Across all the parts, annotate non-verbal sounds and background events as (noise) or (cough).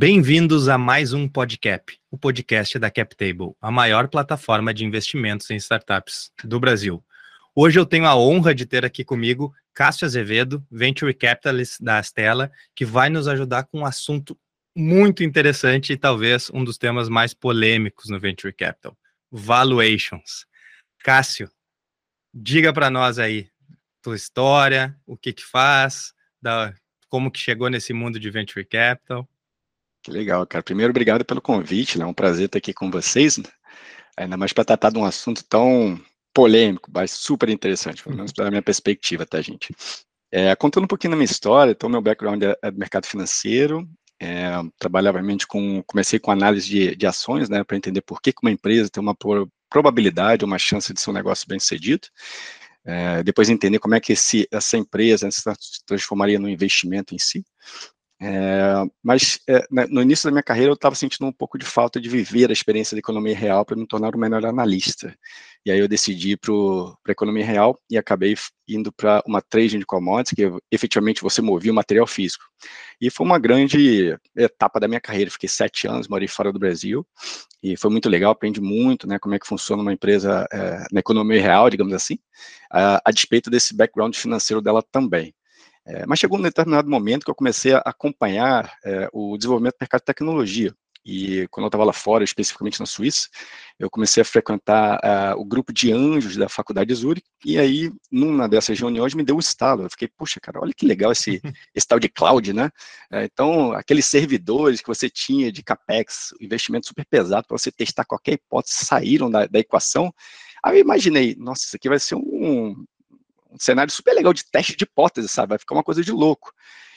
Bem-vindos a mais um Podcap, o podcast da CapTable, a maior plataforma de investimentos em startups do Brasil. Hoje eu tenho a honra de ter aqui comigo Cássio Azevedo, Venture Capitalist da Astela, que vai nos ajudar com um assunto muito interessante e talvez um dos temas mais polêmicos no Venture Capital, valuations. Cássio, diga para nós aí tua história, o que que faz, da, como que chegou nesse mundo de Venture Capital. Que legal, cara. Primeiro, obrigado pelo convite, né? É um prazer estar aqui com vocês, né? ainda mais para tratar de um assunto tão polêmico, mas super interessante, pelo menos pela minha perspectiva, tá, gente? É, contando um pouquinho da minha história, então, meu background é, é do mercado financeiro, é, trabalhava realmente com, comecei com análise de, de ações, né, para entender por que, que uma empresa tem uma probabilidade, uma chance de ser um negócio bem sucedido, é, depois entender como é que esse, essa empresa se transformaria no investimento em si, é, mas é, né, no início da minha carreira eu estava sentindo um pouco de falta de viver a experiência da economia real para me tornar o melhor analista. E aí eu decidi para a economia real e acabei indo para uma trading de commodities, que efetivamente você movia o material físico. E foi uma grande etapa da minha carreira. Fiquei sete anos, morei fora do Brasil, e foi muito legal, aprendi muito, né, como é que funciona uma empresa é, na economia real, digamos assim, a, a despeito desse background financeiro dela também. É, mas chegou um determinado momento que eu comecei a acompanhar é, o desenvolvimento do mercado de tecnologia. E quando eu estava lá fora, especificamente na Suíça, eu comecei a frequentar uh, o grupo de anjos da Faculdade de Zurich, e aí, numa dessas reuniões, me deu um estalo. Eu fiquei, poxa, cara, olha que legal esse, (laughs) esse tal de cloud, né? É, então, aqueles servidores que você tinha de CAPEX, investimento super pesado para você testar qualquer hipótese, saíram da, da equação. Aí eu imaginei, nossa, isso aqui vai ser um, um cenário super legal de teste de hipótese, sabe? Vai ficar uma coisa de louco.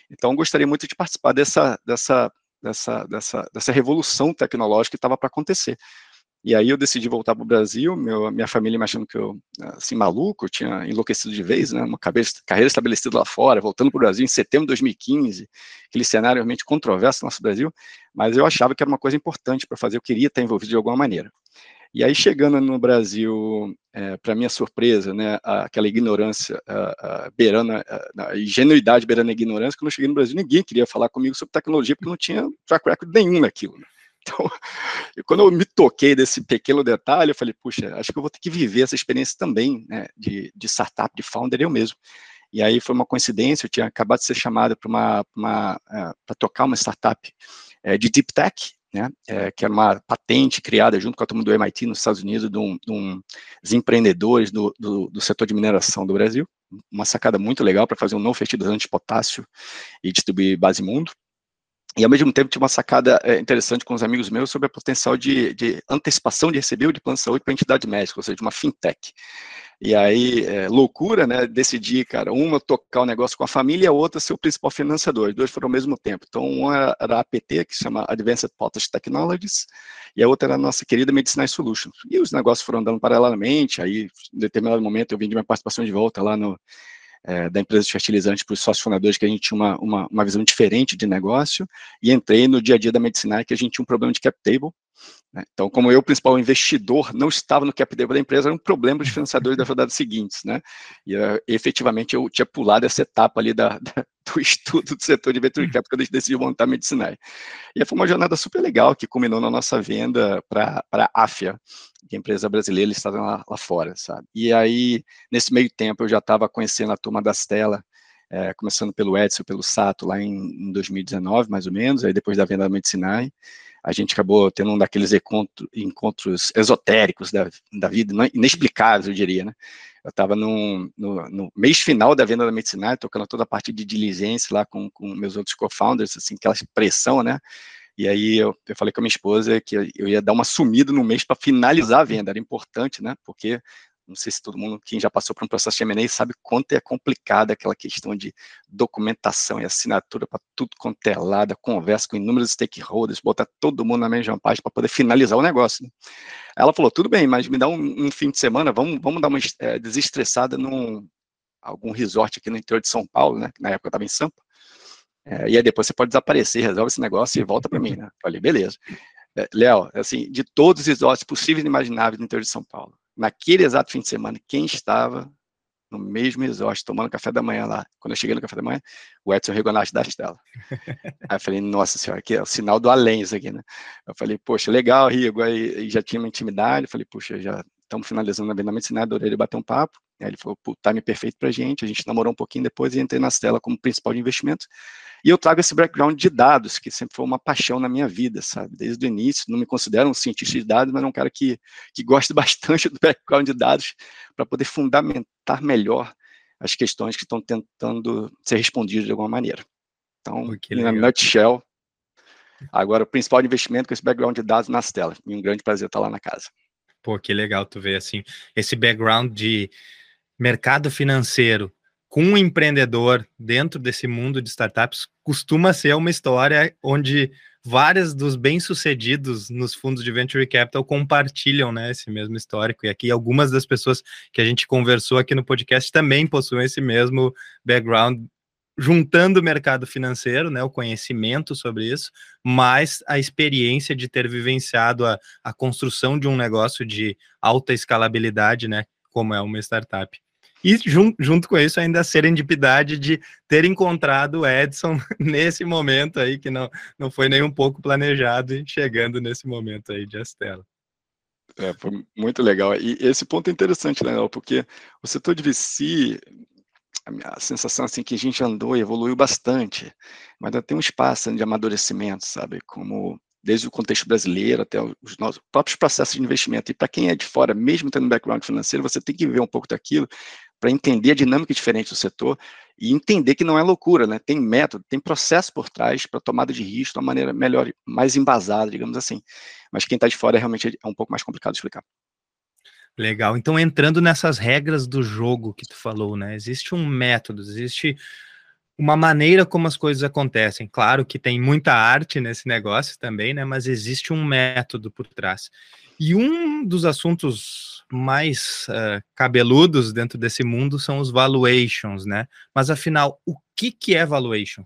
Então, gostaria muito de participar dessa, dessa, dessa, dessa, dessa revolução tecnológica que estava para acontecer. E aí eu decidi voltar para o Brasil, meu, minha família me achando que eu, assim, maluco, eu tinha enlouquecido de vez, né, uma cabeça, carreira estabelecida lá fora, voltando para o Brasil em setembro de 2015, aquele cenário realmente controverso no nosso Brasil, mas eu achava que era uma coisa importante para fazer, eu queria estar envolvido de alguma maneira. E aí, chegando no Brasil, é, para minha surpresa, né, aquela ignorância a, a beirando, a, a ingenuidade beirando a ignorância, quando eu cheguei no Brasil, ninguém queria falar comigo sobre tecnologia, porque não tinha track record nenhum naquilo. Né? (laughs) Então, quando eu me toquei desse pequeno detalhe, eu falei, puxa, acho que eu vou ter que viver essa experiência também, né, de, de startup, de founder, eu mesmo. E aí foi uma coincidência, eu tinha acabado de ser chamado para uma, uma uh, para tocar uma startup uh, de deep tech, né, é, que era uma patente criada junto com a turma do MIT nos Estados Unidos, de, um, de um, dos empreendedores do, do, do, setor de mineração do Brasil, uma sacada muito legal para fazer um novo fertilizante de potássio e distribuir base mundo. E ao mesmo tempo tinha uma sacada é, interessante com os amigos meus sobre a potencial de, de antecipação de receber de plano de saúde para entidade médica, ou seja, de uma fintech. E aí, é, loucura, né? Decidi, cara, uma tocar o negócio com a família e a outra ser o principal financiador. Os dois foram ao mesmo tempo. Então, uma era a APT, que se chama Advanced Potash Technologies, e a outra era a nossa querida Medicinal Solutions. E os negócios foram andando paralelamente. Aí, em determinado momento, eu vendi minha participação de volta lá no, é, da empresa de fertilizantes para os sócios fundadores, que a gente tinha uma, uma, uma, visão diferente de negócio, e entrei no dia a dia da medicina, que a gente tinha um problema de cap table, né? Então, como eu, principal investidor, não estava no cap table da empresa, era um problema dos financiadores das rodadas seguintes, né? E uh, efetivamente eu tinha pulado essa etapa ali da, da, do estudo do setor de venture capital quando a gente decidiu montar a Medicinai. E foi uma jornada super legal que culminou na nossa venda para a AFIA, é a empresa brasileira listada lá, lá fora, sabe? E aí, nesse meio tempo, eu já estava conhecendo a turma da Stella, é, começando pelo Edson, pelo Sato, lá em, em 2019, mais ou menos, aí depois da venda da Medicinai, a gente acabou tendo um daqueles encontros, encontros esotéricos da, da vida, inexplicáveis, eu diria, né? Eu estava no, no, mês final da venda da Medicinar, tocando toda a parte de diligência lá com, com meus outros co-founders, assim, aquela pressão, né? E aí eu, eu, falei com a minha esposa que eu ia dar uma sumida no mês para finalizar a venda, era importante, né? Porque não sei se todo mundo, quem já passou por um processo de M&A, sabe quanto é complicada aquela questão de documentação e assinatura para tudo quanto é lado, conversa com inúmeros stakeholders, botar todo mundo na mesma página para poder finalizar o negócio. Né? Ela falou, tudo bem, mas me dá um, um fim de semana, vamos, vamos dar uma é, desestressada num algum resort aqui no interior de São Paulo, né? Na época eu estava em Sampa. É, e aí depois você pode desaparecer, resolve esse negócio e volta para mim, né? Falei, beleza. É, Léo, assim, de todos os resorts possíveis e imagináveis no interior de São Paulo, naquele exato fim de semana, quem estava no mesmo exausto, tomando café da manhã lá. Quando eu cheguei no café da manhã, o Edson Rigonati da Estela. (laughs) aí eu falei, nossa senhora, aqui é o sinal do além isso aqui, né? Eu falei, poxa, legal, Rigo, aí já tinha uma intimidade, eu falei, poxa, já estamos finalizando a venda medicinal, adorei ele bater um papo. Aí ele falou, pô, time perfeito pra gente, a gente namorou um pouquinho depois e entrei na Stella como principal de investimento. E eu trago esse background de dados, que sempre foi uma paixão na minha vida, sabe? Desde o início, não me considero um cientista de dados, mas é um cara que, que gosta (laughs) bastante do background de dados para poder fundamentar melhor as questões que estão tentando ser respondidas de alguma maneira. Então, na nutshell, agora o principal investimento com esse background de dados nas telas. E um grande prazer estar lá na casa. Pô, que legal tu ver assim, esse background de mercado financeiro com um empreendedor dentro desse mundo de startups costuma ser uma história onde várias dos bem-sucedidos nos fundos de venture capital compartilham né, esse mesmo histórico. E aqui algumas das pessoas que a gente conversou aqui no podcast também possuem esse mesmo background, juntando o mercado financeiro, né, o conhecimento sobre isso, mais a experiência de ter vivenciado a, a construção de um negócio de alta escalabilidade, né, como é uma startup. E jun, junto com isso, ainda a serendipidade de ter encontrado o Edson (laughs) nesse momento aí, que não, não foi nem um pouco planejado e chegando nesse momento aí de Astela. É, foi muito legal. E esse ponto é interessante, né, porque o setor de VC, a sensação assim que a gente andou e evoluiu bastante, mas ainda tem um espaço de amadurecimento, sabe? Como desde o contexto brasileiro até os nossos próprios processos de investimento. E para quem é de fora, mesmo tendo um background financeiro, você tem que ver um pouco daquilo para entender a dinâmica diferente do setor e entender que não é loucura, né? Tem método, tem processo por trás para tomada de risco de uma maneira melhor, mais embasada, digamos assim. Mas quem está de fora realmente é um pouco mais complicado de explicar. Legal. Então, entrando nessas regras do jogo que tu falou, né? Existe um método, existe uma maneira como as coisas acontecem. Claro que tem muita arte nesse negócio também, né? Mas existe um método por trás. E um dos assuntos mais uh, cabeludos dentro desse mundo são os valuations, né? Mas afinal, o que, que é valuation?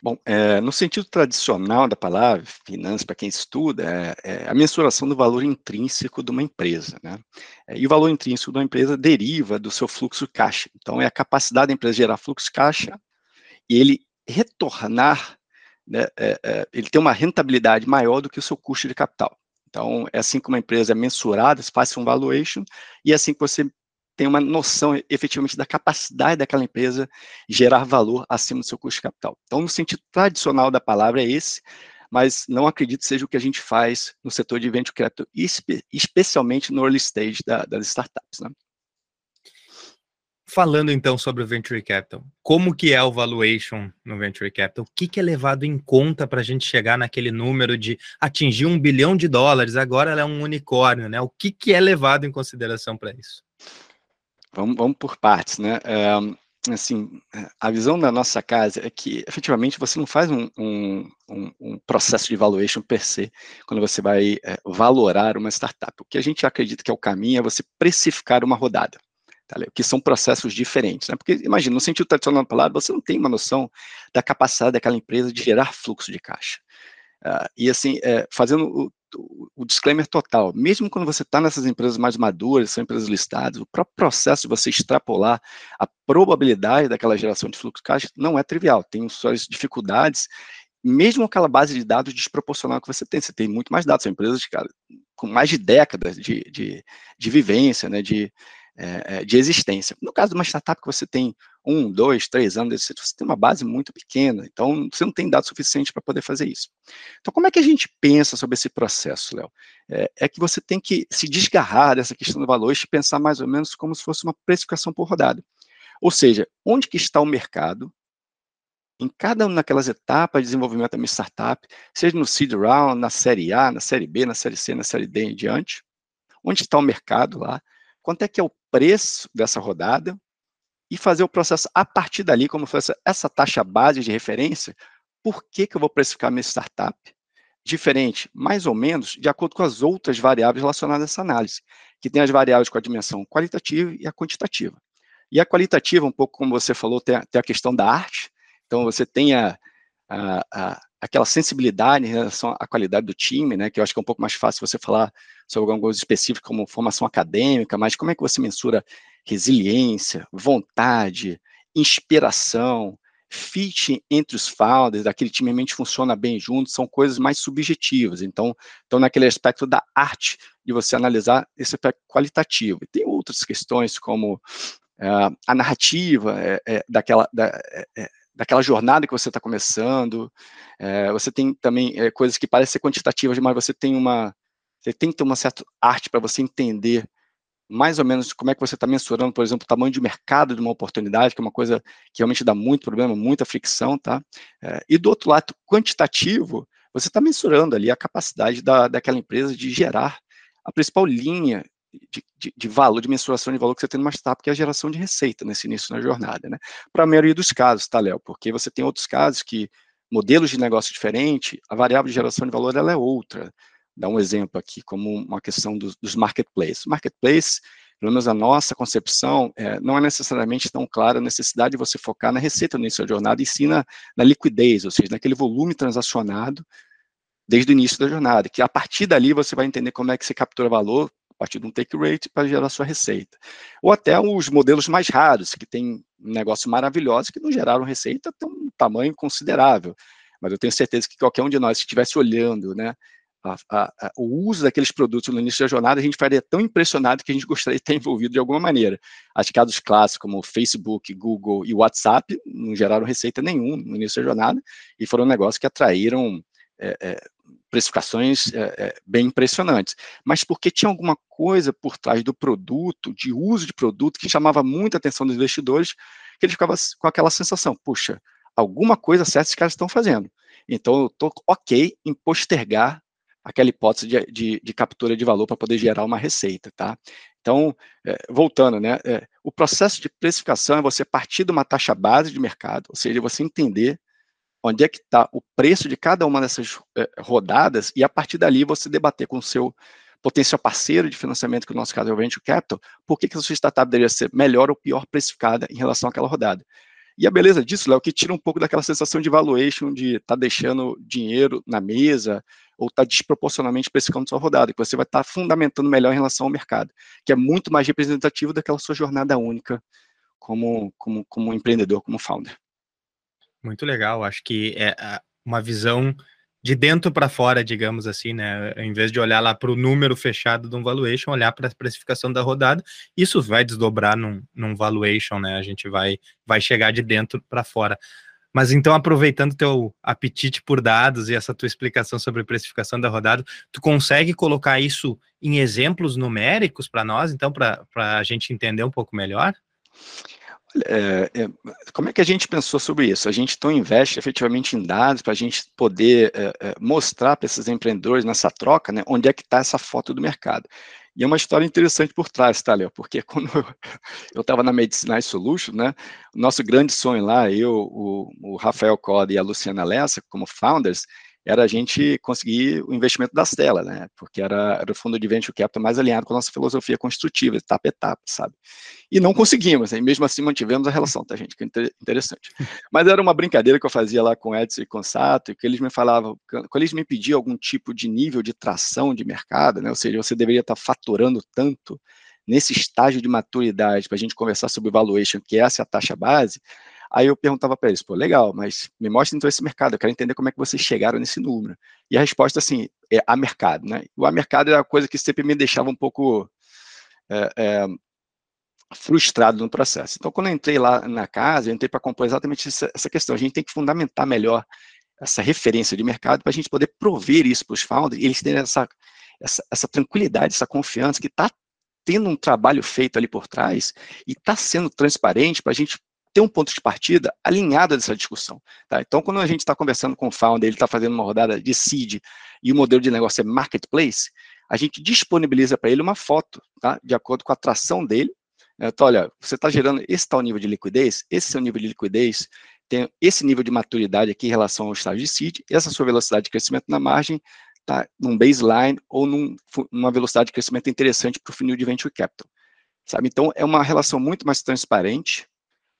Bom, é, no sentido tradicional da palavra, finanças, para quem estuda, é, é, a mensuração do valor intrínseco de uma empresa. Né? É, e o valor intrínseco de uma empresa deriva do seu fluxo caixa. Então, é a capacidade da empresa gerar fluxo caixa e ele retornar, né, ele tem uma rentabilidade maior do que o seu custo de capital. Então, é assim que uma empresa é mensurada, faz um valuation, e é assim que você tem uma noção efetivamente da capacidade daquela empresa gerar valor acima do seu custo de capital. Então, no sentido tradicional da palavra é esse, mas não acredito seja o que a gente faz no setor de venture capital, espe especialmente no early stage da, das startups. Né? Falando então sobre o venture capital, como que é o valuation no venture capital? O que, que é levado em conta para a gente chegar naquele número de atingir um bilhão de dólares? Agora ela é um unicórnio, né? O que, que é levado em consideração para isso? Vamos, vamos por partes, né? É, assim, a visão da nossa casa é que, efetivamente, você não faz um, um, um processo de valuation per se quando você vai é, valorar uma startup. O que a gente acredita que é o caminho é você precificar uma rodada. Tá, que são processos diferentes, né? Porque imagina, no sentido tradicional da palavra, você não tem uma noção da capacidade daquela empresa de gerar fluxo de caixa. Uh, e assim, é, fazendo o, o disclaimer total, mesmo quando você está nessas empresas mais maduras, são empresas listadas, o próprio processo de você extrapolar a probabilidade daquela geração de fluxo de caixa não é trivial, tem suas dificuldades, mesmo aquela base de dados desproporcional que você tem, você tem muito mais dados, são empresas cara, com mais de décadas de, de, de vivência, né, de, é, de existência. No caso de uma startup que você tem um, dois, três anos, você tem uma base muito pequena, então você não tem dados suficientes para poder fazer isso. Então, como é que a gente pensa sobre esse processo, Léo? É, é, que você tem que se desgarrar dessa questão do valor e pensar mais ou menos como se fosse uma precificação por rodada. Ou seja, onde que está o mercado em cada uma daquelas etapas de desenvolvimento da minha startup, seja no seed round, na série A, na série B, na série C, na série D em diante, onde está o mercado lá, quanto é que é o preço dessa rodada e fazer o processo a partir dali, como fosse essa taxa base de referência, por que, que eu vou precificar minha startup diferente, mais ou menos, de acordo com as outras variáveis relacionadas a essa análise, que tem as variáveis com a dimensão qualitativa e a quantitativa. E a qualitativa, um pouco como você falou, tem a, tem a questão da arte, então você tem a, a, a, aquela sensibilidade em relação à qualidade do time, né, que eu acho que é um pouco mais fácil você falar sobre alguma coisa específica, como formação acadêmica, mas como é que você mensura resiliência, vontade, inspiração, fit entre os founders, daquele time realmente funciona bem junto, são coisas mais subjetivas. Então, então naquele aspecto da arte, de você analisar esse aspecto qualitativo. E tem outras questões, como é, a narrativa é, é, daquela, da, é, daquela jornada que você está começando. você tem também coisas que parecem ser quantitativas, mas você tem uma. Você tem que ter uma certa arte para você entender mais ou menos como é que você está mensurando, por exemplo, o tamanho de mercado de uma oportunidade, que é uma coisa que realmente dá muito problema, muita fricção, tá? É, e do outro lado, quantitativo, você está mensurando ali a capacidade da, daquela empresa de gerar a principal linha de, de, de, valor, de mensuração de valor que você tem numa startup, que é a geração de receita nesse início na jornada, né? Para a maioria dos casos, tá, Léo? Porque você tem outros casos que modelos de negócio diferentes, a variável de geração de valor ela é outra dar um exemplo aqui, como uma questão dos, dos marketplaces. Marketplace, pelo menos a nossa concepção, é, não é necessariamente tão clara a necessidade de você focar na receita no início da jornada, e sim na, na liquidez, ou seja, naquele volume transacionado desde o início da jornada, que a partir dali você vai entender como é que você captura valor partir de um take rate para gerar sua receita. Ou até os modelos mais raros, que tem um negócio maravilhoso que não geraram receita, tem um tamanho considerável. Mas eu tenho certeza que qualquer um de nós, que estivesse olhando, né, a, a, a, o uso daqueles produtos no início da jornada, a gente ficaria tão impressionado que a gente (laughs) gostaria de estar envolvido de alguma maneira. Que casos clássicos como Facebook, Google e WhatsApp não geraram receita nenhuma no início da jornada e foram negócios que atraíram é, é, precificações é, é, bem impressionantes. Mas porque tinha alguma coisa por trás do produto, de uso de produto, que chamava muita atenção dos investidores, que eles ficavam com aquela sensação, puxa, alguma coisa certa esses caras estão fazendo. Então, eu estou ok em postergar aquela hipótese de, de, de captura de valor para poder gerar uma receita, tá? Então, é, voltando, né, é, o processo de precificação é você partir de uma taxa base de mercado, ou seja, você entender onde é que está o preço de cada uma dessas é, rodadas e a partir dali você debater com o seu potencial parceiro de financiamento, que no nosso caso é o Venture Capital, por que, que a sua startup deveria ser melhor ou pior precificada em relação àquela rodada. E a beleza disso, Léo, que tira um pouco daquela sensação de valuation, de estar tá deixando dinheiro na mesa, ou está desproporcionalmente precificando sua rodada, que você vai estar tá fundamentando melhor em relação ao mercado, que é muito mais representativo daquela sua jornada única como, como, como empreendedor, como founder. Muito legal, acho que é uma visão de dentro para fora, digamos assim, né? Em vez de olhar lá para o número fechado de um valuation, olhar para a precificação da rodada, isso vai desdobrar num, num valuation, né? A gente vai, vai chegar de dentro para fora. Mas então, aproveitando teu apetite por dados e essa tua explicação sobre precificação da rodada, tu consegue colocar isso em exemplos numéricos para nós, então, para a gente entender um pouco melhor? É, é, como é que a gente pensou sobre isso? A gente então investe efetivamente em dados para a gente poder é, é mostrar para esses empreendedores nessa troca, né, onde é que está essa foto do mercado. E é uma história interessante por trás, tá, Léo? Porque (laughs) quando eu estava na Medicinais Solution, né, nosso grande sonho lá, eu, o, o Rafael Coda e a Luciana Lessa, como founders, era a gente conseguir o investimento da Stella, né? Porque era, era o fundo de venture capital mais alinhado com a nossa filosofia construtiva, etapa a etapa, sabe? E não conseguimos, e mesmo assim mantivemos a relação, tá, gente? Que é interessante. (laughs) Mas era uma brincadeira que eu fazia lá com o Edson e com o Sato, que eles me falavam, quando eles me pediam algum tipo de nível de tração de mercado, né? Ou seja, você deveria estar faturando tanto nesse estágio de maturidade para a gente conversar sobre valuation, que essa é a taxa base, Aí eu perguntava para eles, pô, legal, mas me mostra então esse mercado, eu quero entender como é que vocês chegaram nesse número. E a resposta, assim, é a mercado, né? O a mercado era a coisa que sempre me deixava um pouco é, é, frustrado no processo. Então, quando eu entrei lá na casa, eu entrei para compor exatamente essa, essa questão. A gente tem que fundamentar melhor essa referência de mercado para a gente poder prover isso para os founders e eles terem essa, essa, essa tranquilidade, essa confiança que está tendo um trabalho feito ali por trás e está sendo transparente para a gente ter um ponto de partida alinhado a essa discussão. Tá? Então, quando a gente está conversando com o founder, ele está fazendo uma rodada de seed e o modelo de negócio é marketplace, a gente disponibiliza para ele uma foto, tá? de acordo com a atração dele. Né? Então, olha, você está gerando esse tal nível de liquidez, esse seu nível de liquidez tem esse nível de maturidade aqui em relação ao estágio de seed, essa sua velocidade de crescimento na margem está num baseline ou num, numa velocidade de crescimento interessante para o funil de venture capital. Sabe? Então, é uma relação muito mais transparente,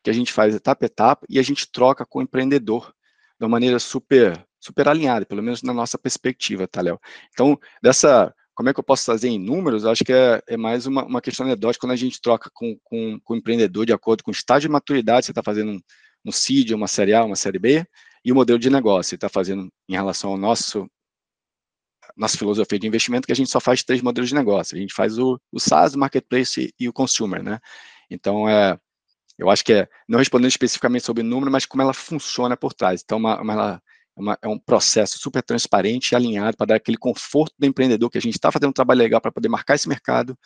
que a gente faz etapa a etapa e a gente troca com o empreendedor de uma maneira super super alinhada, pelo menos na nossa perspectiva, tá, Léo? Então, dessa como é que eu posso fazer em números? Acho que é, é mais uma, uma, questão anedótica quando a gente troca com, com, com, o empreendedor de acordo com o estágio de maturidade, você está fazendo um, um CID, uma série A, uma série B, e o modelo de negócio, você está fazendo em relação ao nosso nossa filosofia de investimento, que a gente só faz três modelos de negócio. A gente faz o, o SaaS, o Marketplace e o Consumer, né? Então, é, eu acho que é, não respondendo especificamente sobre o número, mas como ela funciona por trás. Então, uma, uma, uma, é um processo super transparente e alinhado para dar aquele conforto do empreendedor que a gente está fazendo um trabalho legal para poder marcar esse mercado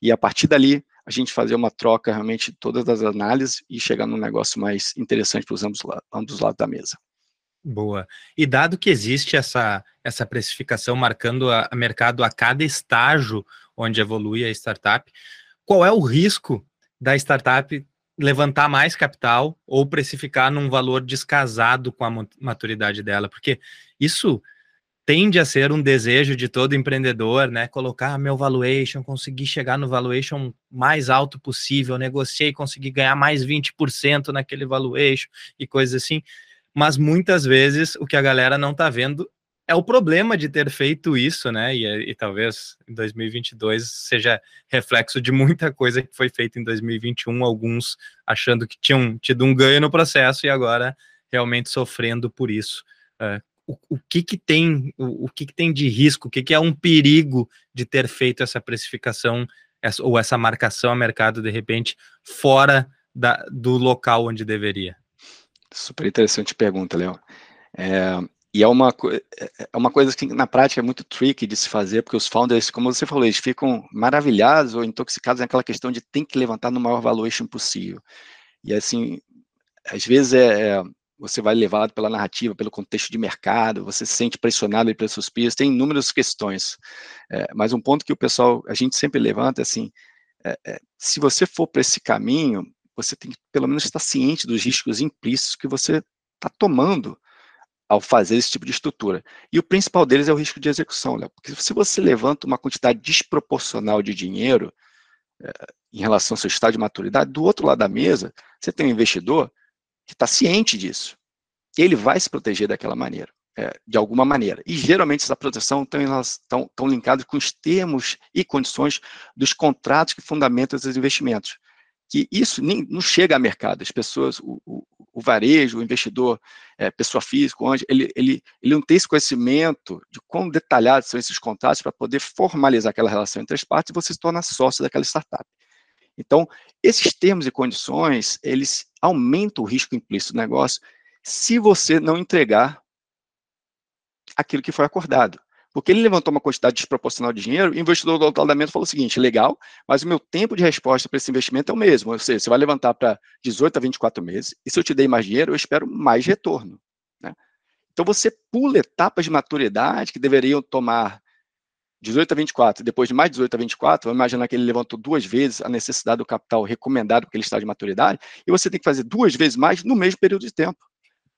e a partir dali a gente fazer uma troca realmente de todas as análises e chegar num negócio mais interessante para os ambos, ambos lados da mesa. Boa. E dado que existe essa, essa precificação marcando a, a mercado a cada estágio onde evolui a startup, qual é o risco da startup levantar mais capital ou precificar num valor descasado com a maturidade dela, porque isso tende a ser um desejo de todo empreendedor, né? Colocar meu valuation, conseguir chegar no valuation mais alto possível, negociei, conseguir ganhar mais 20% naquele valuation e coisas assim. Mas muitas vezes o que a galera não tá vendo é o problema de ter feito isso, né? E, e, talvez em 2022 seja reflexo de muita coisa que foi feita em 2021, alguns achando que tinham tido um ganho no processo e agora realmente sofrendo por isso. Uh, o, o, que que tem, o, o, que que tem de risco, o que que é um perigo de ter feito essa precificação essa, ou essa marcação a mercado de repente fora da, do local onde deveria? Super interessante pergunta, Léo. É, e é uma, é, é uma coisa que na prática é muito tricky de se fazer, porque os founders, como você falou, eles ficam maravilhados ou intoxicados naquela questão de tem que levantar no maior valuation possível. E assim, às vezes é, é você vai levado pela narrativa, pelo contexto de mercado, você se sente pressionado pelos seus peers, tem inúmeras questões. É, mas um ponto que o pessoal, a gente sempre levanta é assim, é, é, se você for para esse caminho, você tem que pelo menos estar ciente dos riscos implícitos que você está tomando ao fazer esse tipo de estrutura. E o principal deles é o risco de execução, Léo, porque se você levanta uma quantidade desproporcional de dinheiro é, em relação ao seu estado de maturidade, do outro lado da mesa, você tem um investidor que está ciente disso. Ele vai se proteger daquela maneira, é, de alguma maneira. E geralmente essa proteção estão linkada com os termos e condições dos contratos que fundamentam esses investimentos que isso nem, não chega ao mercado. As pessoas, o, o, o varejo, o investidor, é, pessoa física, onde ele, ele, ele não tem esse conhecimento de quão detalhados são esses contratos para poder formalizar aquela relação entre as partes e você se torna sócio daquela startup. Então, esses termos e condições, eles aumentam o risco implícito do negócio se você não entregar aquilo que foi acordado. Porque ele levantou uma quantidade desproporcional de dinheiro, o investidor do lado falou o seguinte: legal, mas o meu tempo de resposta para esse investimento é o mesmo. Ou seja, você vai levantar para 18 a 24 meses, e se eu te dei mais dinheiro, eu espero mais retorno. Né? Então você pula etapas de maturidade que deveriam tomar 18 a 24, depois de mais 18 a 24, vamos imaginar que ele levantou duas vezes a necessidade do capital recomendado para aquele estado de maturidade, e você tem que fazer duas vezes mais no mesmo período de tempo.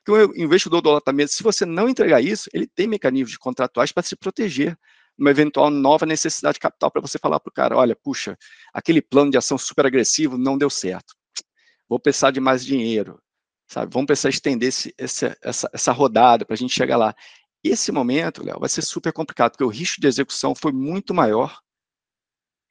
Porque o investidor do lota mesa, se você não entregar isso, ele tem mecanismos contratuais para se proteger uma eventual nova necessidade de capital para você falar para o cara, olha, puxa, aquele plano de ação super agressivo não deu certo. Vou precisar de mais dinheiro, sabe? Vamos precisar estender esse, essa, essa, essa rodada para a gente chegar lá. Esse momento, Léo, vai ser super complicado, porque o risco de execução foi muito maior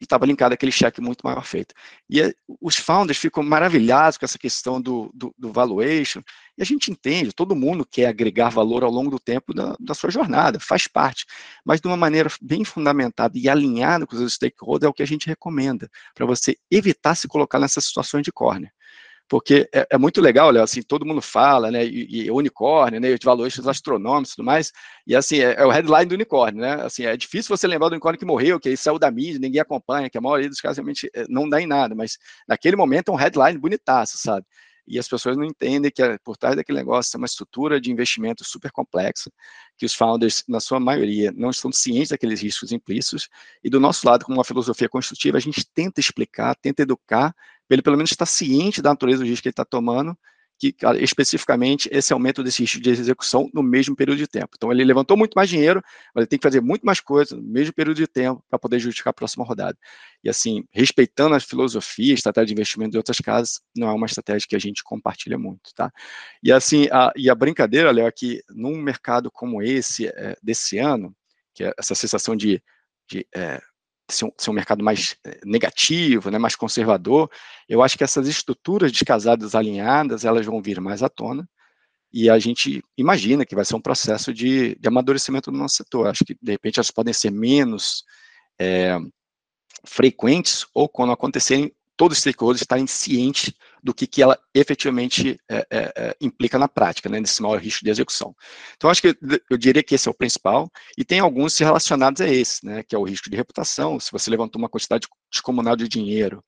estava linkado aquele cheque muito maior feito. E os founders ficam maravilhados com essa questão do, do, do, valuation, e a gente entende, todo mundo quer agregar valor ao longo do tempo da, da sua jornada, faz parte, mas de uma maneira bem fundamentada e alinhada com os stakeholders é o que a gente recomenda, para você evitar se colocar nessas situações de corner porque é, é, muito legal, Léo, assim, todo mundo fala, né, e, e unicórnio, né, os valores astronômicos e tudo mais, e assim, é, é, o headline do unicórnio, né, assim, é difícil você lembrar do unicórnio que morreu, que saiu da mídia, ninguém acompanha, que a maioria dos casos realmente é, não dá em nada, mas naquele momento é um headline bonitaço, sabe, e as pessoas não entendem que por trás daquele negócio é uma estrutura de investimento super complexa, que os founders, na sua maioria, não estão cientes daqueles riscos implícitos, e do nosso lado, com uma filosofia construtiva, a gente tenta explicar, tenta educar, ele pelo menos está ciente da natureza do risco que ele está tomando, que especificamente esse aumento desse risco de execução no mesmo período de tempo. Então ele levantou muito mais dinheiro, mas ele tem que fazer muito mais coisas no mesmo período de tempo para poder justificar a próxima rodada. E assim, respeitando a filosofia, a estratégia de investimento de outras casas, não é uma estratégia que a gente compartilha muito, tá? E assim, a, e a brincadeira, Léo, é que num mercado como esse, é, desse ano, que é essa sensação de de é, ser, um, ser, um, mercado mais é, negativo, né, mais conservador, eu acho que essas estruturas descasadas alinhadas, elas vão vir mais à tona, e a gente imagina que vai ser um processo de, de amadurecimento do nosso setor. Acho que, de repente, elas podem ser menos é, frequentes, ou quando acontecerem, todos os stakeholders estarem cientes do que, que ela efetivamente é, é, é, implica na prática, né, nesse maior risco de execução. Então, acho que eu diria que esse é o principal, e tem alguns relacionados a esse, né, que é o risco de reputação, se você levantou uma quantidade descomunal de dinheiro,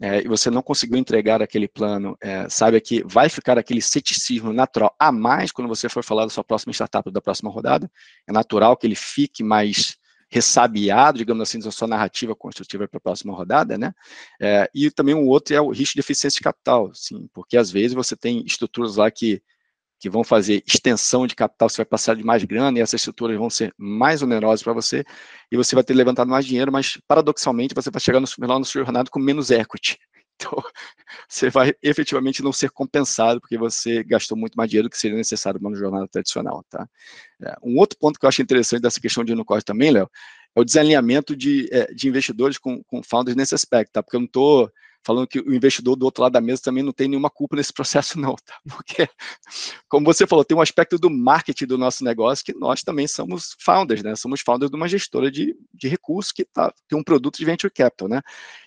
é, e você não conseguiu entregar aquele plano, é, saiba que vai ficar aquele ceticismo natural a mais quando você for falar da sua próxima startup da próxima rodada, é natural que ele fique mais ressabiado, digamos assim, da sua narrativa construtiva para a próxima rodada, né? É, e também um outro é o risco de eficiência de capital, sim, porque às vezes você tem estruturas lá que, que vão fazer extensão de capital, você vai passar de mais grana e essas estruturas vão ser mais onerosas para você e você vai ter levantado mais dinheiro, mas paradoxalmente você vai chegar no final da sua jornada com menos equity. Então, (laughs) você vai efetivamente não ser compensado porque você gastou muito mais dinheiro do que seria necessário numa jornada tradicional, tá? É, um outro ponto que eu acho interessante dessa questão de unicórnio também, Léo, é o desalinhamento de, é, de investidores com, com founders nesse aspecto, tá? Porque eu não estou falando que o investidor do outro lado da mesa também não tem nenhuma culpa nesse processo, não, tá? (laughs) Porque, como você falou, tem um aspecto do marketing do nosso negócio que nós também somos founders, né? Somos founders de uma gestora de, de recursos que tá, tem um produto de venture capital, né?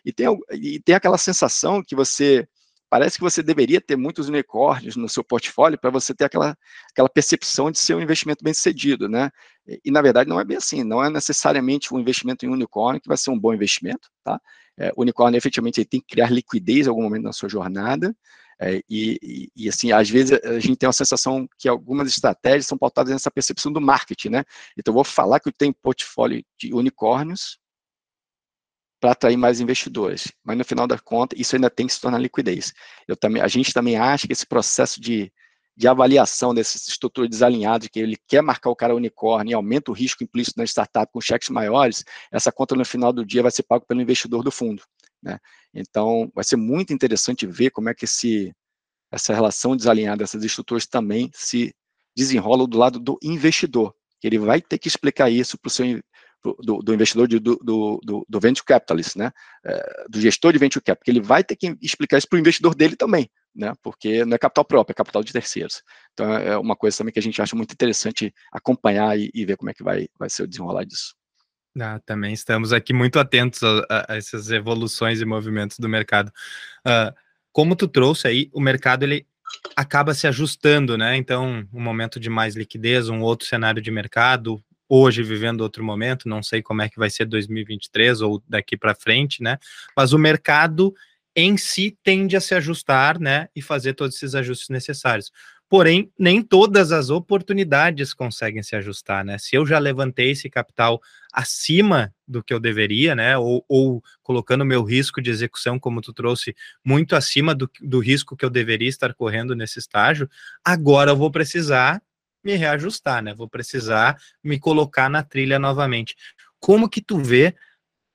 E tem, e tem aquela sensação que você parece que você deveria ter muitos unicórnios no seu portfólio para você ter aquela, aquela percepção de ser um investimento bem sucedido, né? E, e, na verdade não é bem assim, não é necessariamente um investimento em unicórnio que vai ser um bom investimento, tá? É, o unicórnio efetivamente tem que criar liquidez em algum momento na sua jornada, é, e, e, assim, às vezes a gente tem a sensação que algumas estratégias são pautadas nessa percepção do marketing, né? Então eu vou falar que eu tenho portfólio de unicórnios, para atrair mais investidores. Mas no final da conta, isso ainda tem que se tornar liquidez. Eu também, a gente também acha que esse processo de, de avaliação dessas estruturas desalinhadas, que ele quer marcar o cara unicórnio e aumenta o risco implícito na startup com cheques maiores, essa conta no final do dia vai ser pago pelo investidor do fundo. Né? Então, vai ser muito interessante ver como é que esse, essa relação desalinhada dessas estruturas também se desenrola do lado do investidor. Ele vai ter que explicar isso para o seu do, do investidor, de, do, do, do, venture capitalist, né, é, do gestor de venture capital, porque ele vai ter que explicar isso para o investidor dele também, né, porque não é capital próprio, é capital de terceiros. Então é uma coisa também que a gente acha muito interessante acompanhar e, e ver como é que vai, vai ser o desenrolar disso. Ah, também estamos aqui muito atentos a, a essas evoluções e movimentos do mercado. Uh, como tu trouxe aí, o mercado ele acaba se ajustando, né? Então, um momento de mais liquidez, um outro cenário de mercado, hoje vivendo outro momento, não sei como é que vai ser 2023 ou daqui para frente, né? Mas o mercado em si tende a se ajustar, né, e fazer todos esses ajustes necessários. Porém, nem todas as oportunidades conseguem se ajustar, né? Se eu já levantei esse capital acima do que eu deveria, né, ou, ou colocando meu risco de execução, como tu trouxe, muito acima do, do risco que eu deveria estar correndo nesse estágio, agora eu vou precisar me reajustar, né? Vou precisar me colocar na trilha novamente. Como que tu vê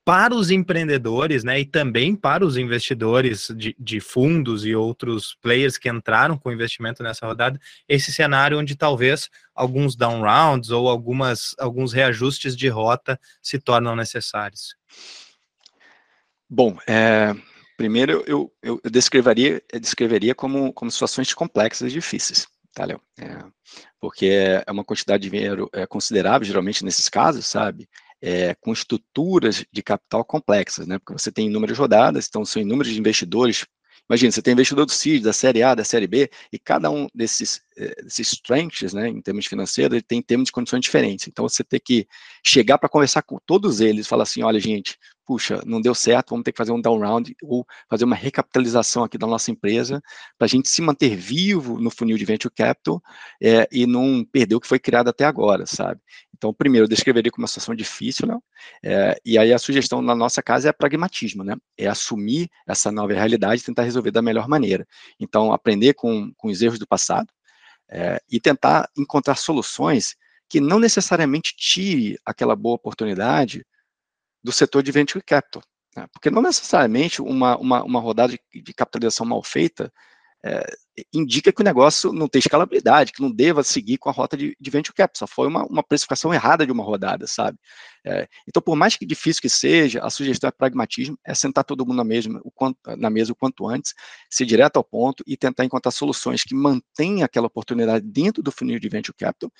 para os empreendedores, né, e também para os investidores de, de, fundos e outros players que entraram com investimento nessa rodada, esse cenário onde talvez alguns down rounds ou algumas, alguns reajustes de rota se tornam necessários? Bom, é, primeiro eu, eu, eu descreveria, eu descreveria como, como situações complexas e difíceis tá, Léo? É, porque é uma quantidade de dinheiro é, considerável, geralmente, nesses casos, sabe? É, com estruturas de capital complexas, né? Porque você tem inúmeras rodadas, então são inúmeros investidores. Imagina, você tem investidor do CID, da Série A, da Série B, e cada um desses, é, desses strengths, né, em termos financeiros, ele tem termos de condições diferentes. Então, você tem que chegar para conversar com todos eles, falar assim, olha, gente, puxa, não deu certo, vamos ter que fazer um down round ou fazer uma recapitalização aqui da nossa empresa para a gente se manter vivo no funil de venture capital é, e não perder o que foi criado até agora, sabe? Então, primeiro, eu descreveria como uma situação difícil, né? É, e aí a sugestão na nossa casa é pragmatismo, né? É assumir essa nova realidade e tentar resolver da melhor maneira. Então, aprender com, com os erros do passado é, e tentar encontrar soluções que não necessariamente tire aquela boa oportunidade do setor de venture capital. Né? Porque não necessariamente uma, uma, uma rodada de, de, capitalização mal feita é, indica que o negócio não tem escalabilidade, que não deva seguir com a rota de, de venture cap, só foi uma, uma precificação errada de uma rodada, sabe? É, então, por mais que difícil que seja, a sugestão é pragmatismo, é sentar todo mundo na, mesma, o quanto, na mesa o quanto antes, ser direto ao ponto e tentar encontrar soluções que mantenham aquela oportunidade dentro do funil de venture capital,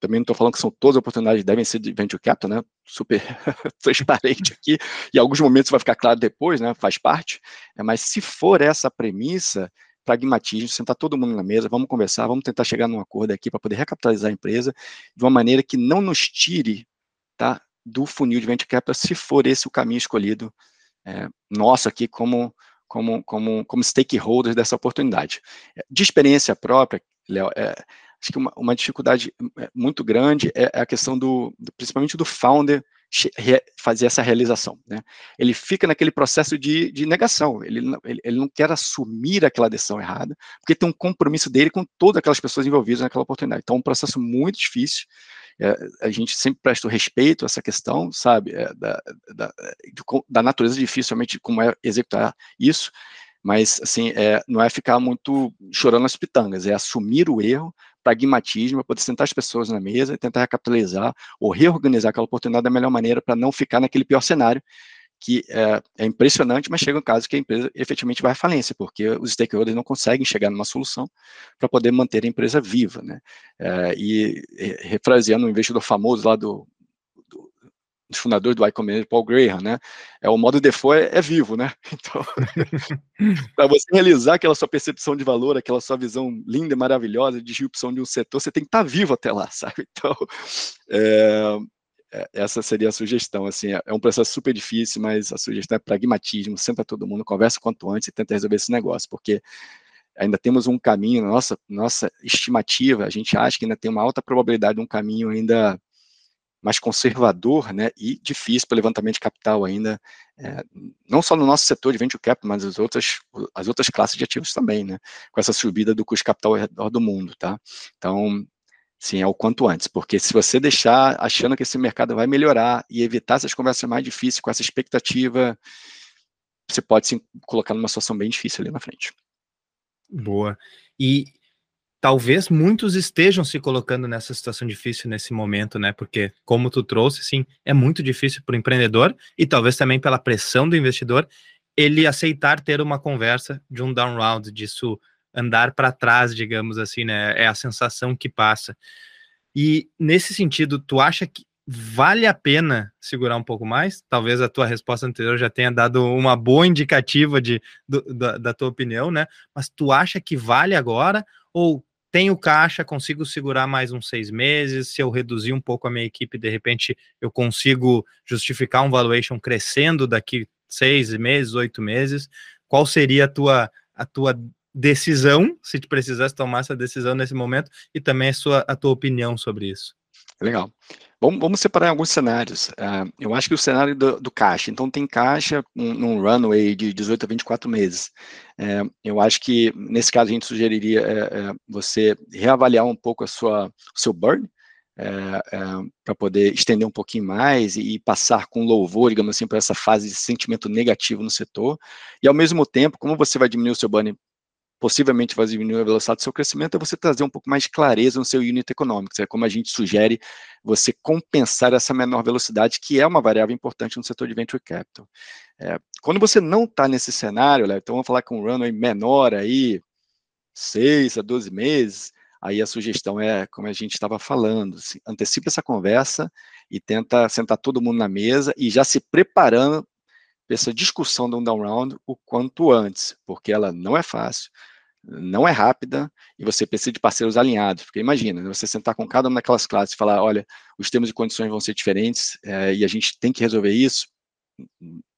também não estou falando que são todas as oportunidades devem ser de venture capital, né? Super (laughs) transparente aqui. E alguns momentos vai ficar claro depois, né? Faz parte. É, mas se for essa premissa, pragmatismo, sentar todo mundo na mesa, vamos conversar, vamos tentar chegar num acordo aqui para poder recapitalizar a empresa de uma maneira que não nos tire tá, do funil de venture capital, se for esse o caminho escolhido é, nosso aqui como, como, como, como stakeholders dessa oportunidade. De experiência própria, Léo, é, acho que uma, uma dificuldade é, muito grande é, é a questão do, principalmente do founder fazer essa realização. Né? Ele fica naquele processo de, de negação, ele, ele, ele, não quer assumir aquela decisão errada, porque tem um compromisso dele com todas aquelas pessoas envolvidas naquela oportunidade. Então, é um processo muito difícil, é, a gente sempre presta o respeito a essa questão, sabe, é, da, da, da, natureza dificilmente como é executar isso, mas, assim, é, não é ficar muito chorando as pitangas, é assumir o erro, pragmatismo, para poder sentar as pessoas na mesa e tentar recapitalizar ou reorganizar aquela oportunidade da melhor maneira para não ficar naquele pior cenário, que é, é, impressionante, mas chega um caso que a empresa efetivamente vai à falência, porque os stakeholders não conseguem chegar numa solução para poder manter a empresa viva, né? É, e refraseando um investidor famoso lá do, dos fundadores do iCombinator, Paul Graham, né? É o modo default é, é vivo, né? (laughs) Então, (laughs) para você realizar aquela sua percepção de valor, aquela sua visão linda e maravilhosa de disrupção de um setor, você tem que estar tá vivo até lá, (laughs) sabe? Então, é, é, essa seria a sugestão. Assim, é, é um processo super difícil, mas a sugestão é pragmatismo. Senta todo mundo, conversa quanto antes e tenta resolver esse negócio, porque ainda temos um caminho, nossa, nossa estimativa, a gente acha que ainda tem uma alta probabilidade de um caminho ainda mais conservador né, e difícil para levantamento de capital ainda, é, não só no nosso setor de venture capital, mas as outras, as outras classes de ativos também, né, com essa subida do custo de capital ao redor do mundo, tá? Então, sim, é o quanto antes, porque se você deixar achando que esse mercado vai melhorar e evitar essas conversas mais difíceis com essa expectativa, você pode se colocar numa situação bem difícil ali na frente. Boa. E talvez muitos estejam se colocando nessa situação difícil nesse momento, né? Porque, como tu trouxe, sim, é muito difícil para o empreendedor e talvez também pela pressão do investidor ele aceitar ter uma conversa de um down round, disso andar para trás, digamos assim, né? É a sensação que passa. E nesse sentido, tu acha que vale a pena segurar um pouco mais? Talvez a tua resposta anterior já tenha dado uma boa indicativa de, do, da, da tua opinião, né? Mas tu acha que vale agora? Ou tenho caixa, consigo segurar mais uns seis meses. Se eu reduzir um pouco a minha equipe, de repente eu consigo justificar um valuation crescendo daqui seis meses, oito meses. Qual seria a tua, a tua decisão, se precisasse tomar essa decisão nesse momento, e também a, sua, a tua opinião sobre isso? Legal. Vamos, vamos separar alguns cenários. Uh, eu acho que o cenário do, do caixa, então tem caixa num, runway de 18 a 24 meses. Uh, eu acho que nesse caso a gente sugeriria uh, você reavaliar um pouco a sua, o seu burn, para poder estender um pouquinho mais e, e, passar com louvor, digamos assim, para essa fase de sentimento negativo no setor. E ao mesmo tempo, como você vai diminuir o seu burn possivelmente vai diminuir a velocidade do seu crescimento, é você trazer um pouco mais de clareza no seu unit econômico. É como a gente sugere você compensar essa menor velocidade, que é uma variável importante no setor de venture capital. É, quando você não está nesse cenário, Léo, então vamos falar com um runway menor aí, 6 a 12 meses, aí a sugestão é, como a gente estava falando, assim, antecipa essa conversa e tenta sentar todo mundo na mesa e já se preparando essa discussão do down round o quanto antes, porque ela não é fácil, não é rápida e você precisa de parceiros alinhados. Porque imagina, você sentar com cada uma daquelas classes e falar: olha, os termos e condições vão ser diferentes é, e a gente tem que resolver isso.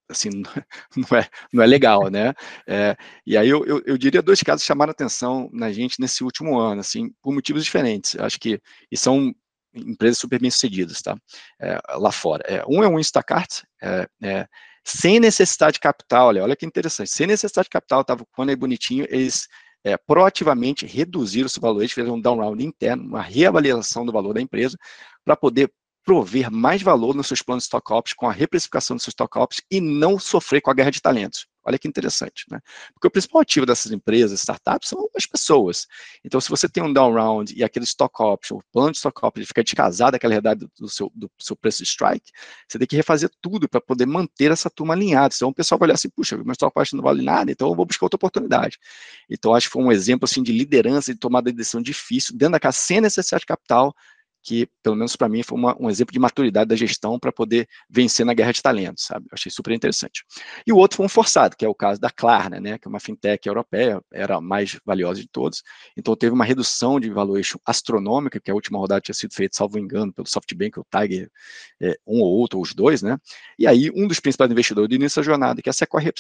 Assim, (laughs) não é, não é legal, né? É, e aí eu, eu, eu, diria dois casos chamaram atenção na gente nesse último ano, assim, por motivos diferentes. Acho que e são empresas super bem sucedidas, tá? É, lá fora. É, um é o Instacart, é, é, sem necessidade de capital, olha, olha que interessante, sem necessidade de capital, estava quando é bonitinho, eles é, proativamente reduziram o valor, eles fizeram um down round interno, uma reavaliação do valor da empresa, para poder prover mais valor nos seus planos de stock options, com a reprecificação dos seus stock options e não sofrer com a guerra de talentos. Olha que interessante, né? Porque o principal ativo dessas empresas, startups, são as pessoas. Então, se você tem um down round e aquele stock option, o plano de stock option fica descasado daquela realidade do seu, do seu preço de strike, você tem que refazer tudo para poder manter essa turma alinhada. Então, o pessoal vai olhar assim, puxa, meu stock option não vale nada, então eu vou buscar outra oportunidade. Então, acho que foi um exemplo, assim, de liderança, de tomada de decisão difícil, dentro da casa, sem necessidade de capital, que, pelo menos para mim, foi uma, um exemplo de maturidade da gestão para poder vencer na guerra de talentos, sabe? Eu achei super interessante. E o outro foi um forçado, que é o caso da Klarna, né, que é uma fintech europeia, era a mais valiosa de todos, então teve uma redução de valuation astronômica, que a última rodada tinha sido feita, salvo engano, pelo SoftBank ou Tiger, é, um ou outro, ou os dois, né? E aí, um dos principais investidores do início da jornada, que é a Sequoia,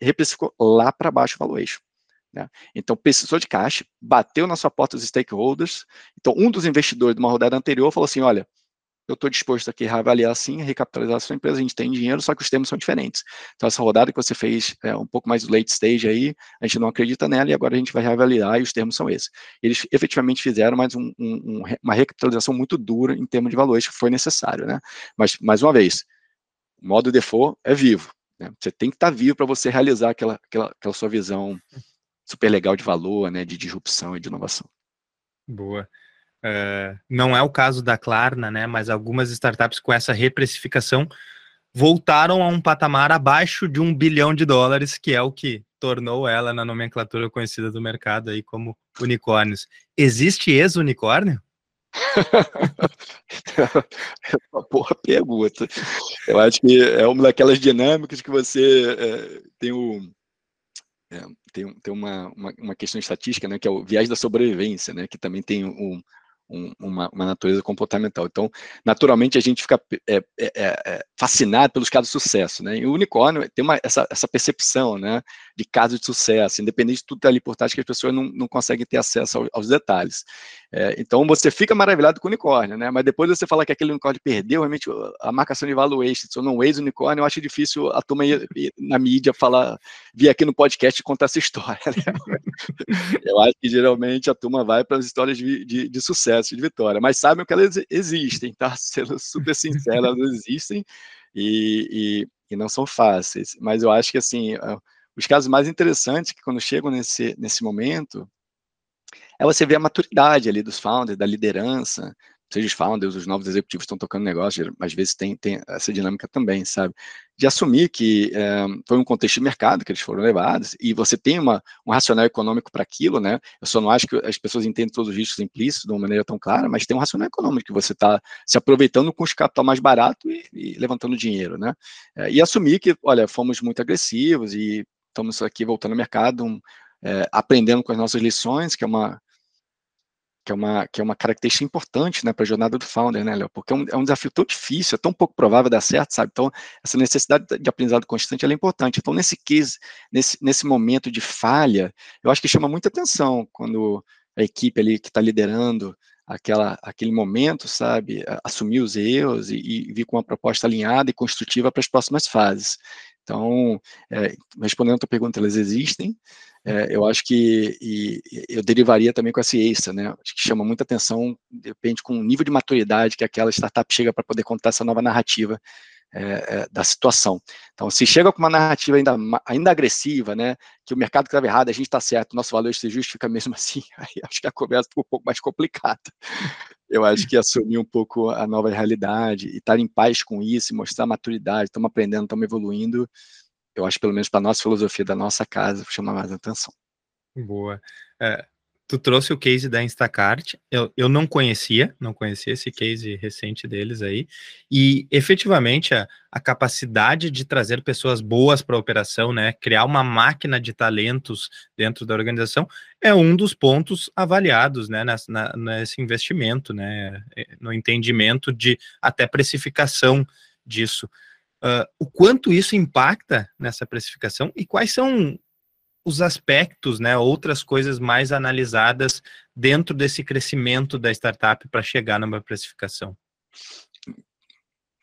reprecificou lá para baixo o valuation. Né? Então, precisou de caixa, bateu na sua porta os stakeholders. Então, um dos investidores de uma rodada anterior falou assim: olha, eu estou disposto aqui a reavaliar assim, recapitalizar a sua empresa, a gente tem dinheiro, só que os termos são diferentes. Então, essa rodada que você fez é um pouco mais late stage aí, a gente não acredita nela e agora a gente vai reavaliar e os termos são esses. Eles efetivamente fizeram mais um, um, uma recapitalização muito dura em termos de valores, que foi necessário, né? Mas, mais uma vez, o modo default é vivo. Né? Você tem que estar tá vivo para você realizar aquela, aquela, aquela sua visão super legal de valor, né, de disrupção e de inovação. Boa. Uh, não é o caso da Klarna, né, mas algumas startups com essa reprecificação voltaram a um patamar abaixo de um bilhão de dólares, que é o que tornou ela na nomenclatura conhecida do mercado aí como unicórnios. Existe ex-unicórnio? (laughs) é uma boa pergunta. Eu acho que é uma daquelas dinâmicas que você é, tem o é, tem, tem uma, uma, uma, questão estatística, né, que é o viés da sobrevivência, né, que também tem um, um, uma, uma, natureza comportamental. Então, naturalmente, a gente fica é, é, é, é, fascinado pelos casos de sucesso, né? E o unicórnio tem uma, essa, essa percepção, né, de casos de sucesso, independente de tudo que tá ali por trás, que as pessoas não, não conseguem ter acesso aos, aos detalhes. É, então, você fica maravilhado com o unicórnio, né? Mas depois você fala que aquele unicórnio perdeu, realmente, a marcação de valuation, se eu não ex-unicórnio, eu acho difícil a turma ir, ir na mídia falar, vir aqui no podcast contar essa (laughs) história, né? Eu acho que, geralmente, a turma vai para as histórias de, de, de sucesso, sucesso, de vitória, mas sabem que elas existem, tá? (laughs) Sendo super sincero, elas existem e, e, e, não são fáceis. Mas eu acho que, assim, os casos mais interessantes que quando chegam nesse, nesse momento é você ver a maturidade ali dos founders, da liderança, seja os founders, os novos executivos estão tocando negócio, às vezes tem, tem essa dinâmica também, sabe? De assumir que é, foi um contexto de mercado que eles foram levados, e você tem uma, um racional econômico para aquilo, né? Eu só não acho que as pessoas entendem todos os riscos implícitos de uma maneira tão clara, mas tem um racional econômico que você está se aproveitando com os capital mais barato e, e levantando dinheiro, né? É, e assumir que, olha, fomos muito agressivos e estamos aqui voltando ao mercado, um, é, aprendendo com as nossas lições, que é uma que é uma, que é uma característica importante né, para a jornada do founder, né, Léo? Porque é um, é um desafio tão difícil, é tão pouco provável dar certo, sabe? Então, essa necessidade de aprendizado constante é importante. Então, nesse case, nesse, nesse momento de falha, eu acho que chama muita atenção quando a equipe ali que está liderando aquela, aquele momento, sabe, assumir os erros e, e vir com uma proposta alinhada e construtiva para as próximas fases. Então, é, respondendo a tua pergunta, elas existem, é, eu acho que e, eu derivaria também com essa extra, né? Acho que chama muita atenção, depende com o nível de maturidade que aquela startup chega para poder contar essa nova narrativa é, é, da situação. Então, se chega com uma narrativa ainda, ainda agressiva, né, que o mercado estava errado, a gente está certo, nosso valor se justifica mesmo (laughs) assim, aí acho que a conversa ficou um pouco mais complicada. Eu acho que assumir um pouco a nova realidade e estar em paz com isso, mostrar maturidade, estamos aprendendo, estamos evoluindo, eu acho, pelo menos para a nossa filosofia da nossa casa, chama mais atenção. Boa. É, tu trouxe o case da Instacart, eu, eu não conhecia, não conhecia esse case recente deles aí, e efetivamente a, a capacidade de trazer pessoas boas para a operação, né, criar uma máquina de talentos dentro da organização, é um dos pontos avaliados, né, nessa, na, nesse investimento, né, é, no entendimento de até precificação disso. Uh, o quanto isso impacta nessa precificação e quais são os aspectos, né, outras coisas mais analisadas dentro desse crescimento da startup para chegar numa precificação?